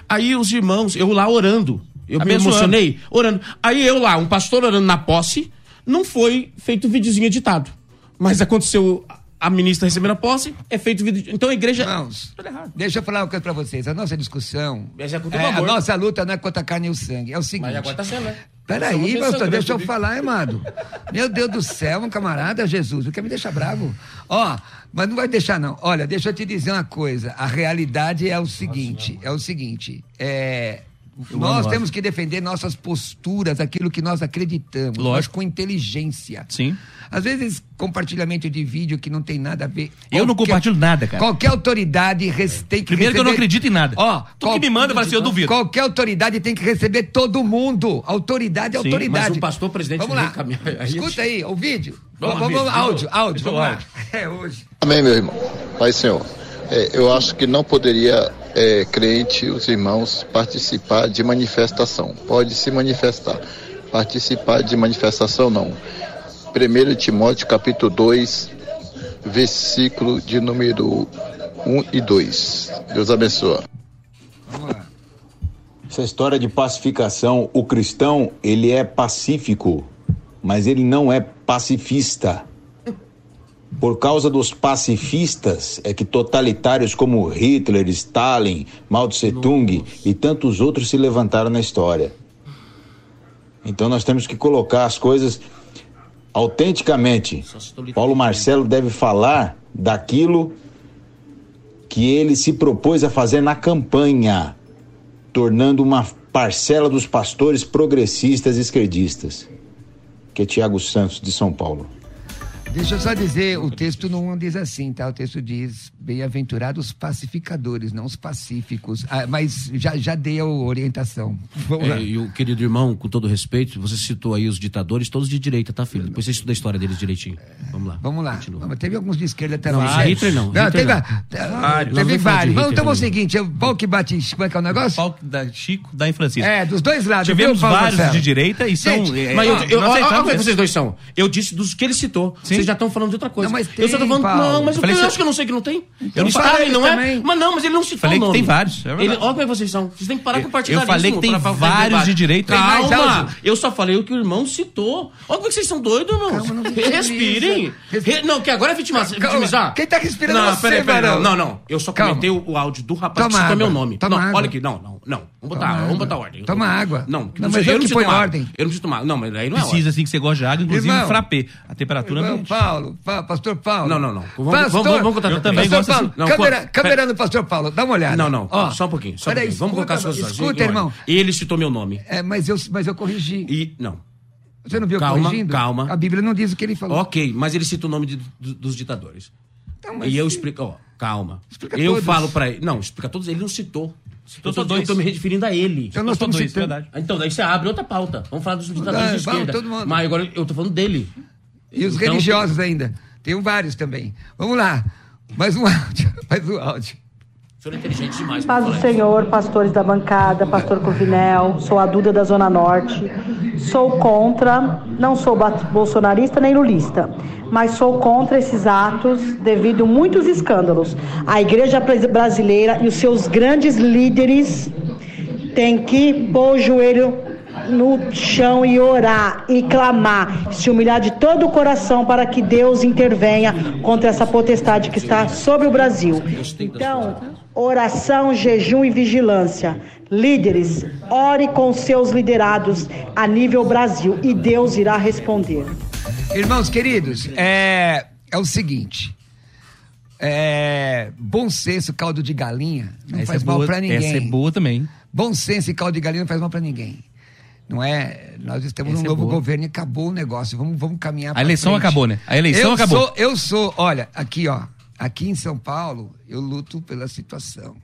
Aí os irmãos, eu lá orando, eu me emocionei orando. Aí eu lá, um pastor orando na posse, não foi feito videozinho editado. Mas aconteceu a ministra recebendo a posse, é feito vídeo. Então a igreja. Irmãos, deixa eu falar uma coisa pra vocês. A nossa discussão. É, é a nossa luta não é contra a carne e o sangue. É o seguinte. Mas agora tá sendo, né? Peraí, pastor, deixa eu falar, amado. Meu Deus do céu, um camarada, Jesus, o que me deixa bravo? Ó, mas não vai deixar, não. Olha, deixa eu te dizer uma coisa. A realidade é o seguinte: é o seguinte. É Nós temos que defender nossas posturas, aquilo que nós acreditamos, Lógico. mas com inteligência. Sim. Às vezes, compartilhamento de vídeo que não tem nada a ver. Eu não compartilho nada, cara. Qualquer autoridade tem que Primeiro que eu não receber- acredito em nada. Ó, Tu que me manda, fala assim, eu duvido. Qualquer autoridade tem que receber todo mundo. Autoridade é Sim, autoridade. mas o pastor presidente Vamos lá. aí a Escuta gente- aí, o vídeo. Vamos, Vamos, vamos, áudio, áudio, vamos lá. É hoje. Amém, meu irmão. Pai Senhor, é, eu acho que não poderia é, crente, os irmãos, participar de manifestação. Pode se manifestar. Participar de manifestação, não. 1 Timóteo, capítulo 2, versículo de número 1 e 2. Deus abençoe. Essa história de pacificação, o cristão, ele é pacífico, mas ele não é pacifista. Por causa dos pacifistas, é que totalitários como Hitler, Stalin, Mao Tse Tung e tantos outros se levantaram na história. Então nós temos que colocar as coisas autenticamente. Paulo Marcelo deve falar daquilo que ele se propôs a fazer na campanha, tornando uma parcela dos pastores progressistas esquerdistas, que é Tiago Santos, de São Paulo. Deixa eu só dizer, o texto não diz assim, tá? O texto diz, bem-aventurados pacificadores, não os pacíficos. Ah, mas já, já dei a orientação. Vamos lá. É, e o querido irmão, com todo respeito, você citou aí os ditadores, todos de direita, tá, filho? Depois você estuda a história deles direitinho. Vamos lá. Vamos lá. Vamos, Teve alguns de esquerda Não, também. esse Hitler não, Hitler teve, não. Vários. Teve vários. Vamos, então é o também. seguinte, o pau que bate. Como é que é o negócio? Pau da Chico, da Francisco. É, dos dois lados. Tivemos vários Marcelo? de direita e são. Gente, é, Mas eu, eu, nós olha aceitamos como é que esse. vocês dois são. Eu disse dos que ele citou. Sim. Já estão falando de outra coisa. Não, mas eu só tô tem, falando. Paulo. Não, mas Eu eu, falei eu se- acho que eu não sei que não tem. Eu não Stalin, falei não é? também. Mas não, mas ele não citou Falei o que nome. tem vários, é verdade. Ele, olha como é que vocês são. Vocês têm que parar com o partidarismo. falei que tem pra- vários de direita. Tem mais Calma. áudio? Eu só falei o que o irmão citou. Olha como é que vocês são doidos, irmão. Calma, não. Respirem. Re- Não, que agora é Calma. vitimizar. Quem tá respirando Não, você, peraí, peraí. Não, não, não. Eu só Calma. comentei o, áudio do rapaz que citou meu nome. Não, água. olha aqui. Não, não, não. Vamos botar, vamos botar ordem. Toma água. Não, Não, mas eu eu não que preciso põe tomar. ordem. Eu não preciso tomar. Não, mas aí não é Precisa, assim, que você gosta de água, inclusive frappé. A temperatura ambiente. Paulo, Pa- pastor Paulo. Não, não, não. Vamos- pastor, vamos- vamos contar- Eu também pastor Paulo, assim. Não, câmera, câmera no pastor Paulo, dá uma olhada. Não, não. Ó, só um pouquinho. Só um peraí, pouquinho. Vamos colocar as coisas Escuta, irmão. Ele citou meu nome. É, mas, eu, mas eu corrigi. E. Não. Você não viu eu Calma, corrigindo? calma. A Bíblia não diz o que ele falou. Ok, mas ele cita o nome de- do- dos ditadores. Então, mas E eu se- explico, ó, calma. Explica eu todos. falo pra ele. Não, explica todos, ele não citou. Citou eu, só tô, dois. eu tô me referindo a ele. Então nós Só estamos dois, citando. verdade. Então, daí você abre outra pauta. Vamos falar dos ditadores de esquerda. Mas agora eu tô falando dele. E os Então- religiosos ainda. Tem vários também. Vamos lá. Mais um áudio. Mais um áudio. O senhor é inteligente demais. Paz do Senhor, pastores da bancada, pastor Cruvinel, sou a Duda da Zona Norte. Sou contra, não sou bolsonarista nem lulista, mas sou contra esses atos devido a muitos escândalos. A igreja brasileira e os seus grandes líderes têm que pôr o joelho no chão e orar e clamar, se humilhar de todo o coração para que Deus intervenha contra essa potestade que está sobre o Brasil. Então, oração, jejum e vigilância. Líderes, ore com seus liderados a nível Brasil e Deus irá responder. Irmãos queridos, é, é o seguinte. É, bom senso, caldo de galinha, não Essa faz é mal pra ninguém. Essa é boa também. Bom senso e caldo de galinha não faz mal pra ninguém. Não é? Nós estamos Essa num é novo boa. governo e acabou o negócio. Vamos, vamos caminhar A eleição frente. acabou, né? A eleição eu acabou. Sou, eu sou, olha, aqui ó, aqui em São Paulo eu luto pela situação.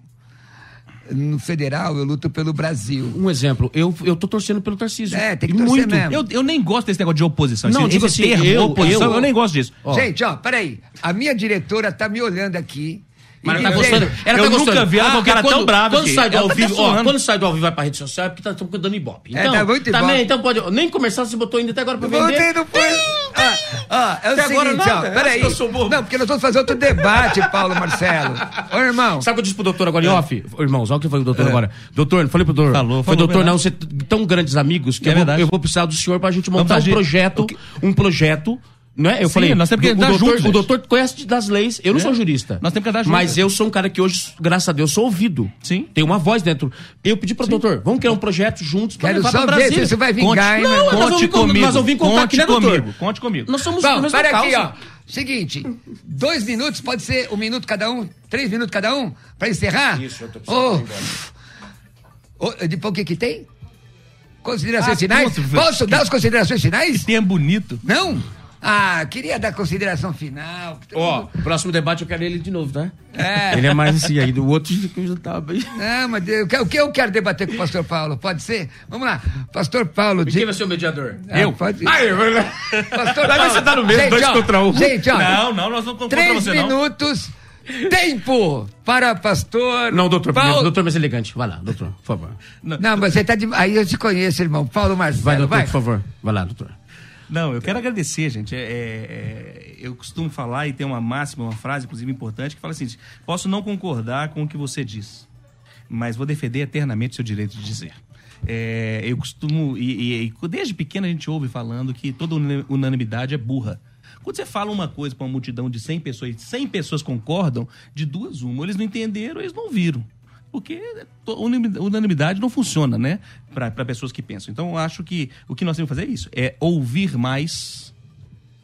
No federal eu luto pelo Brasil. Um exemplo, eu, eu tô torcendo pelo Tarcísio. É, tem que torcer muito. mesmo. Eu, eu nem gosto desse negócio de oposição. Não, esse, digo esse assim, termo, eu- oposição, eu, eu- nem gosto disso. Ó. Gente, ó, peraí. A minha diretora tá me olhando aqui. Mas ela tá gostando. Ela Eu tá nunca gostando. vi ela com a porque cara tão quando- brava Quando aqui. sai do Ela ao tá vivo, ó, suando. quando sai do ao vivo vai pra rede social é porque tá estamos dando ibope. É, Então, tá muito também, ibope. então pode. Nem comercial você botou ainda até agora pra vender. Voltei no Ah, ah, é o Até seguinte, nada, ó, peraí. eu. Não, porque nós vamos fazer outro debate, Paulo Marcelo. Ô, irmão. Sabe o que eu disse pro doutor agora em off? Ô, Irmãos, olha o que foi o doutor agora. Doutor, falei pro doutor. É. Falou, foi falou, doutor, não, você tão grandes amigos que É eu, vou, eu precisar do senhor pra gente montar um projeto. Um projeto. Não é? Eu Sim, falei, nós temos que o andar doutor, juntos, o doutor conhece das leis, eu não É. sou jurista. Nós temos que andar juntos. Mas eu sou um cara que hoje, graças a Deus, sou ouvido. Sim. Tem uma voz dentro. Eu pedi pro doutor, vamos criar um projeto juntos pra Quero levar ver Brasília. se isso vai Conte, vingar, hein, meu Não, nós conte vir com- comigo. nós vamos vir contar conte aqui, né, doutor? comigo. Conte comigo. Nós somos Bom, para causa. aqui, ó. Seguinte, dois minutos, pode ser um minuto cada um? Três minutos cada um? Pra encerrar? Isso, eu tô precisando embora. Ô, depois o que que tem? Considerações Ah, finais? Posso dar as considerações finais? Tem bonito. Não? Ah, queria dar consideração final. Ó, próximo debate eu quero ele de novo, tá? É. Ele é mais assim aí, do outro que eu já tava bem. Não, mas eu o que eu quero debater com o pastor Paulo? Pode ser? Vamos lá. Pastor Paulo. Quem vai ser o mediador? Ah, eu? Pode... Eu vou lá. Pastor Vai Paulo. você tá no mesmo, Gente, dois ó, contra um. Gente, ó. Não, não, nós não contra Três você, não. minutos. Tempo para pastor. Não, doutor, Paulo... primeiro, doutor mais elegante. Vai lá, doutor, por favor. Não, mas você tá de... Aí eu te conheço, irmão. Paulo Marcelo. Vai, doutor, vai. por favor. Vai lá, doutor. Não, eu quero agradecer, gente. É, é, é, eu costumo falar e tem uma máxima, uma frase, inclusive, importante, que fala assim: posso não concordar com o que você diz, mas vou defender eternamente o seu direito de dizer. É, eu costumo, e, e- e desde pequeno a gente ouve falando que toda una- unanimidade é burra. Quando você fala uma coisa para uma multidão de 100 pessoas e 100 pessoas concordam, de duas uma, eles não entenderam, eles não viram. Porque unanimidade não funciona, né? Para pessoas que pensam. Então, eu acho que o que nós temos que fazer é isso: é ouvir mais,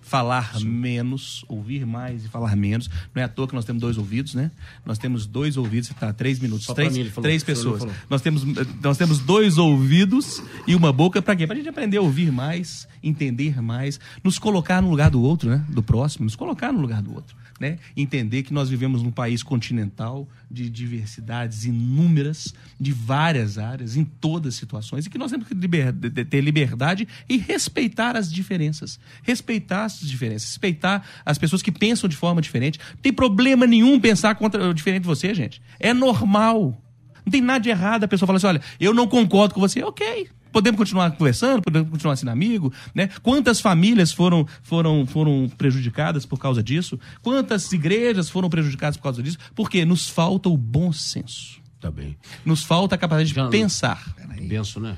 falar menos, ouvir mais e falar menos. Não é à toa que nós temos dois ouvidos, né? Nós temos dois ouvidos, tá? Três minutos, Só três, mim falou, três pessoas. Nós temos, nós temos dois ouvidos e uma boca para quê? Para a gente aprender a ouvir mais, entender mais, nos colocar no lugar do outro, né? Do próximo, nos colocar no lugar do outro. Né? Entender que nós vivemos num país continental de diversidades inúmeras, de várias áreas, em todas as situações, e que nós temos que liber- ter liberdade e respeitar as diferenças. Respeitar as diferenças, respeitar as pessoas que pensam de forma diferente. Não tem problema nenhum pensar contra, diferente de você, gente. É normal. Não tem nada de errado a pessoa falar assim: olha, eu não concordo com você. Ok. Podemos continuar conversando, podemos continuar sendo amigo, né? Quantas famílias foram, foram, foram prejudicadas por causa disso? Quantas igrejas foram prejudicadas por causa disso? Porque nos falta o bom senso. Tá bem. Nos falta a capacidade de pensar. Penso, né?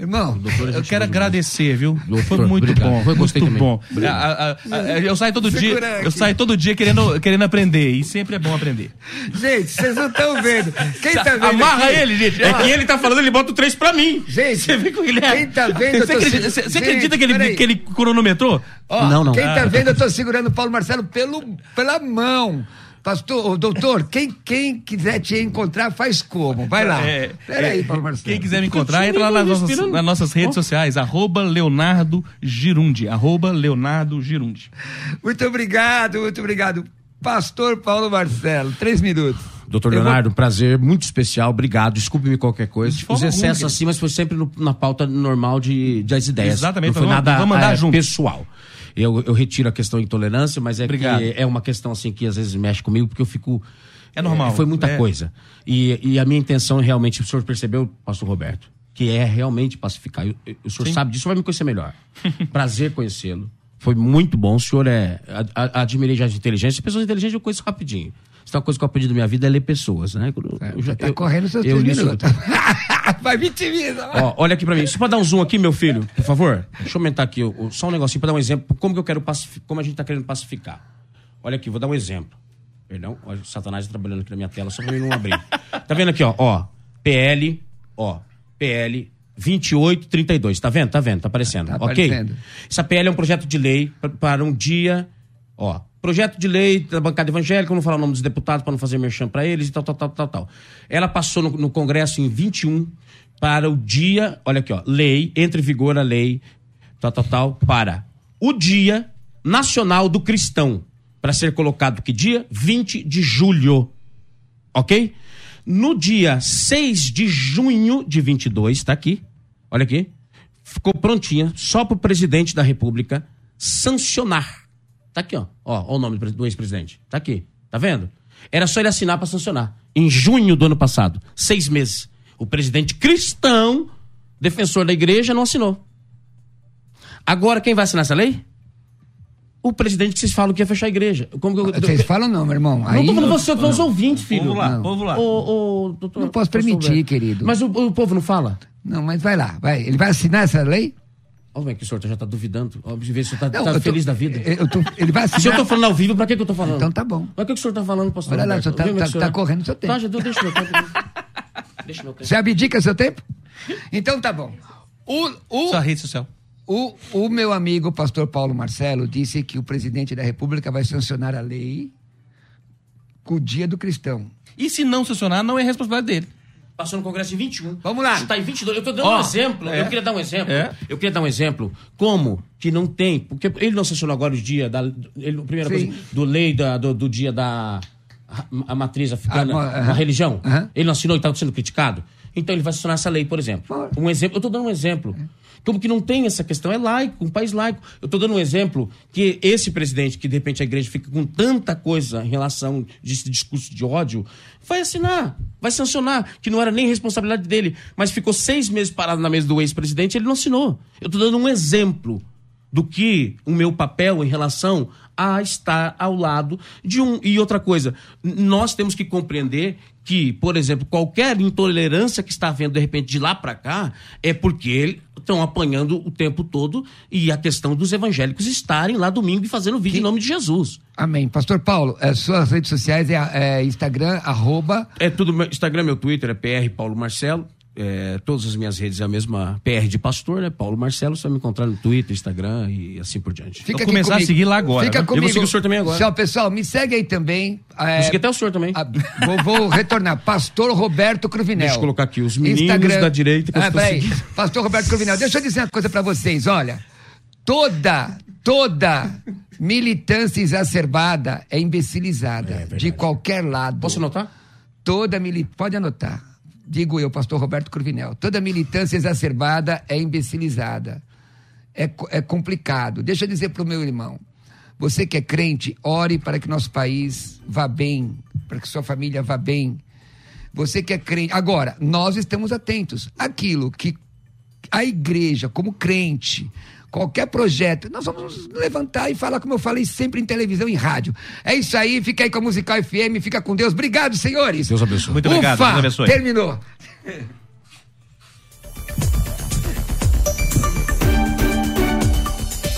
Irmão, Eu quero agradecer, viu? Doutor, Foi muito obrigado. bom. Foi, gostei muito também. bom. A- a- a- eu saio todo dia, eu saio todo dia querendo, querendo aprender e sempre é bom aprender. Gente, vocês não estão vendo. Quem tá vendo Amarra aqui- ele, gente. É que ele tá falando, ele bota o 3 pra mim. Gente, Você vê como ele é? quem tá vendo... eu Você acredita, se- Gente, acredita que, ele, que ele cronometrou? Ó, Não, não. Quem tá Ah. vendo, eu tô segurando o Paulo Marcelo pelo, pela mão. Pastor, doutor, quem, quem quiser te encontrar, faz como? Vai lá. É, Peraí, é, Paulo Marcelo. Quem quiser me encontrar, entra lá nas nossas, nas nossas redes sociais, arroba Leonardo Girundi, arroba Leonardo Girundi. Muito obrigado, muito obrigado. Pastor Paulo Marcelo, três minutos. Doutor vou- Leonardo, um prazer muito especial. Obrigado. Desculpe-me qualquer coisa. De Os excessos assim, mas foi sempre no- na pauta normal de, das ideias. Exatamente, Não foi vamos- nada vamos andar é, junto. pessoal. Eu, eu retiro a questão de intolerância, mas é Obrigado. que é uma questão assim que às vezes mexe comigo, porque eu fico. É normal, Foi muita é. coisa. E, e a minha intenção realmente, o senhor percebeu, pastor Roberto, que é realmente pacificar. Eu- eu- o senhor Sim. sabe disso, vai me conhecer melhor. Prazer conhecê-lo. Foi muito bom. O senhor é. a- a- Admirei já de inteligência. Pessoas inteligentes eu conheço rapidinho. Se tem uma coisa que eu aprendi da minha vida é ler pessoas, né? Eu, eu já- Tá eu- correndo seus eu três minutos. Vai, vitimiza. Ó, olha aqui pra mim. Você pode dar um zoom aqui, meu filho, por favor? Deixa eu aumentar aqui só um negocinho pra dar um exemplo. Como que eu quero pacificar, como a gente tá querendo pacificar. Olha aqui, vou dar um exemplo. Perdão, olha, o Satanás tá trabalhando aqui na minha tela, só pra mim não abrir. Tá vendo aqui, ó, ó, PL, ó, PL 2832, tá vendo? Tá vendo? Tá aparecendo, Tá ok? aparecendo. Essa PL é um projeto de lei para um dia, ó, projeto de lei da bancada evangélica, não falar o nome dos deputados para não fazer merchan para eles e tal, tal, tal, tal, tal. Ela passou no, no Congresso em 21 para o dia, olha aqui, ó, lei, entre em vigor a lei, tal, tal, tal, para o Dia Nacional do Cristão, para ser colocado que dia? 20 de julho. Ok? No dia 6 de junho de 22, tá aqui. Olha aqui. Ficou prontinha só pro presidente da República sancionar. Tá aqui, ó. Ó, ó o nome do pres- do ex-presidente. Tá aqui. Tá vendo? Era só ele assinar para sancionar. Em junho do ano passado. Seis meses. O presidente cristão, defensor da igreja, não assinou. Agora, quem vai assinar essa lei? O presidente que vocês falam que ia fechar a igreja. Como que eu- Vocês falam não, meu irmão. não Aí, tô falando você, eu tô falando os ouvintes, filho. Vamos lá, Não. vamos lá. Ô, ô, doutor, Não posso permitir, querido. Mas o, o povo não fala? Não, mas vai lá, vai. Ele vai assinar essa lei? Olha como é que o senhor já tá duvidando. Ó, ver se o senhor tá, Não, tá eu tô- feliz da vida. eu tô- ele vai Se eu assinar. tô falando ao vivo, pra que, que eu tô falando? Então tá bom. Mas o que, que o senhor tá falando, pastor Olha lá, o senhor tá- que tá- tá correndo o seu tempo. Tá, já deu, deixa meu tempo. deixa meu tempo. Você abdica seu tempo? Então tá bom. O, o, Sua rede social. o, o meu amigo, pastor Paulo Marcelo, disse que o presidente da República vai sancionar a lei com o dia do cristão. E se não sancionar, não é responsabilidade dele. Passou no Congresso em 21. Vamos lá. Está em 22. Eu tô dando Ó, um exemplo. é. Eu queria dar um exemplo. É. Eu queria dar um exemplo. Como que não tem. Porque ele não sancionou agora o dia da. Ele, primeira Sim. coisa, do lei da, do, do dia da. A, a matriz africana, Ah, a religião. Ele não assinou e estava sendo criticado. Então ele vai sancionar essa lei, por exemplo. Um exemplo. Eu tô dando um exemplo. Como que não tem essa questão? É laico, um país laico. Eu tô dando um exemplo que esse presidente, que de repente a igreja fica com tanta coisa em relação desse discurso de ódio, vai assinar, vai sancionar, que não era nem responsabilidade dele, mas ficou seis meses parado na mesa do ex-presidente ele não assinou. Eu tô dando um exemplo do que o meu papel em relação a estar ao lado de um. E outra coisa, nós temos que compreender que, por exemplo, qualquer intolerância que está havendo de repente de lá para cá é porque estão apanhando o tempo todo e a questão dos evangélicos estarem lá domingo e fazendo vídeo em nome de Jesus. Amém. Pastor Paulo, as suas redes sociais é, é Instagram, arroba. É tudo, meu Instagram, meu Twitter é PR Paulo Marcelo. É, todas as minhas redes é a mesma PR de pastor, né? Paulo Marcelo, você vai me encontrar no Twitter, Instagram e assim por diante. Fica Vou começar a comigo. seguir lá agora, Fica né? comigo. Eu vou seguir o senhor também agora. Tchau, pessoal. Me segue aí também. É, Vou até o senhor também. a- vou, vou retornar. Pastor Roberto Cruvinel. Deixa eu colocar aqui os meninos da direita que eu Ah, estou peraí. seguindo. Pastor Roberto Cruvinel. Deixa eu dizer uma coisa pra vocês. Olha, toda, toda militância exacerbada é imbecilizada. de qualquer lado. Posso anotar? Toda militância. Pode anotar. Digo eu, pastor Roberto Cruvinel. Toda militância exacerbada é imbecilizada. É, é complicado. Deixa eu dizer para o meu irmão. Você que é crente, ore para que nosso país vá bem, para que sua família vá bem. Você que é crente. Agora, nós estamos atentos. Aquilo que a igreja, como crente, qualquer projeto, nós vamos levantar e falar, como eu falei sempre em televisão e rádio. É isso aí, fica aí com a Musical FM, fica com Deus. Obrigado, senhores. Deus abençoe. Muito obrigado, Ufa, Deus abençoe. Terminou.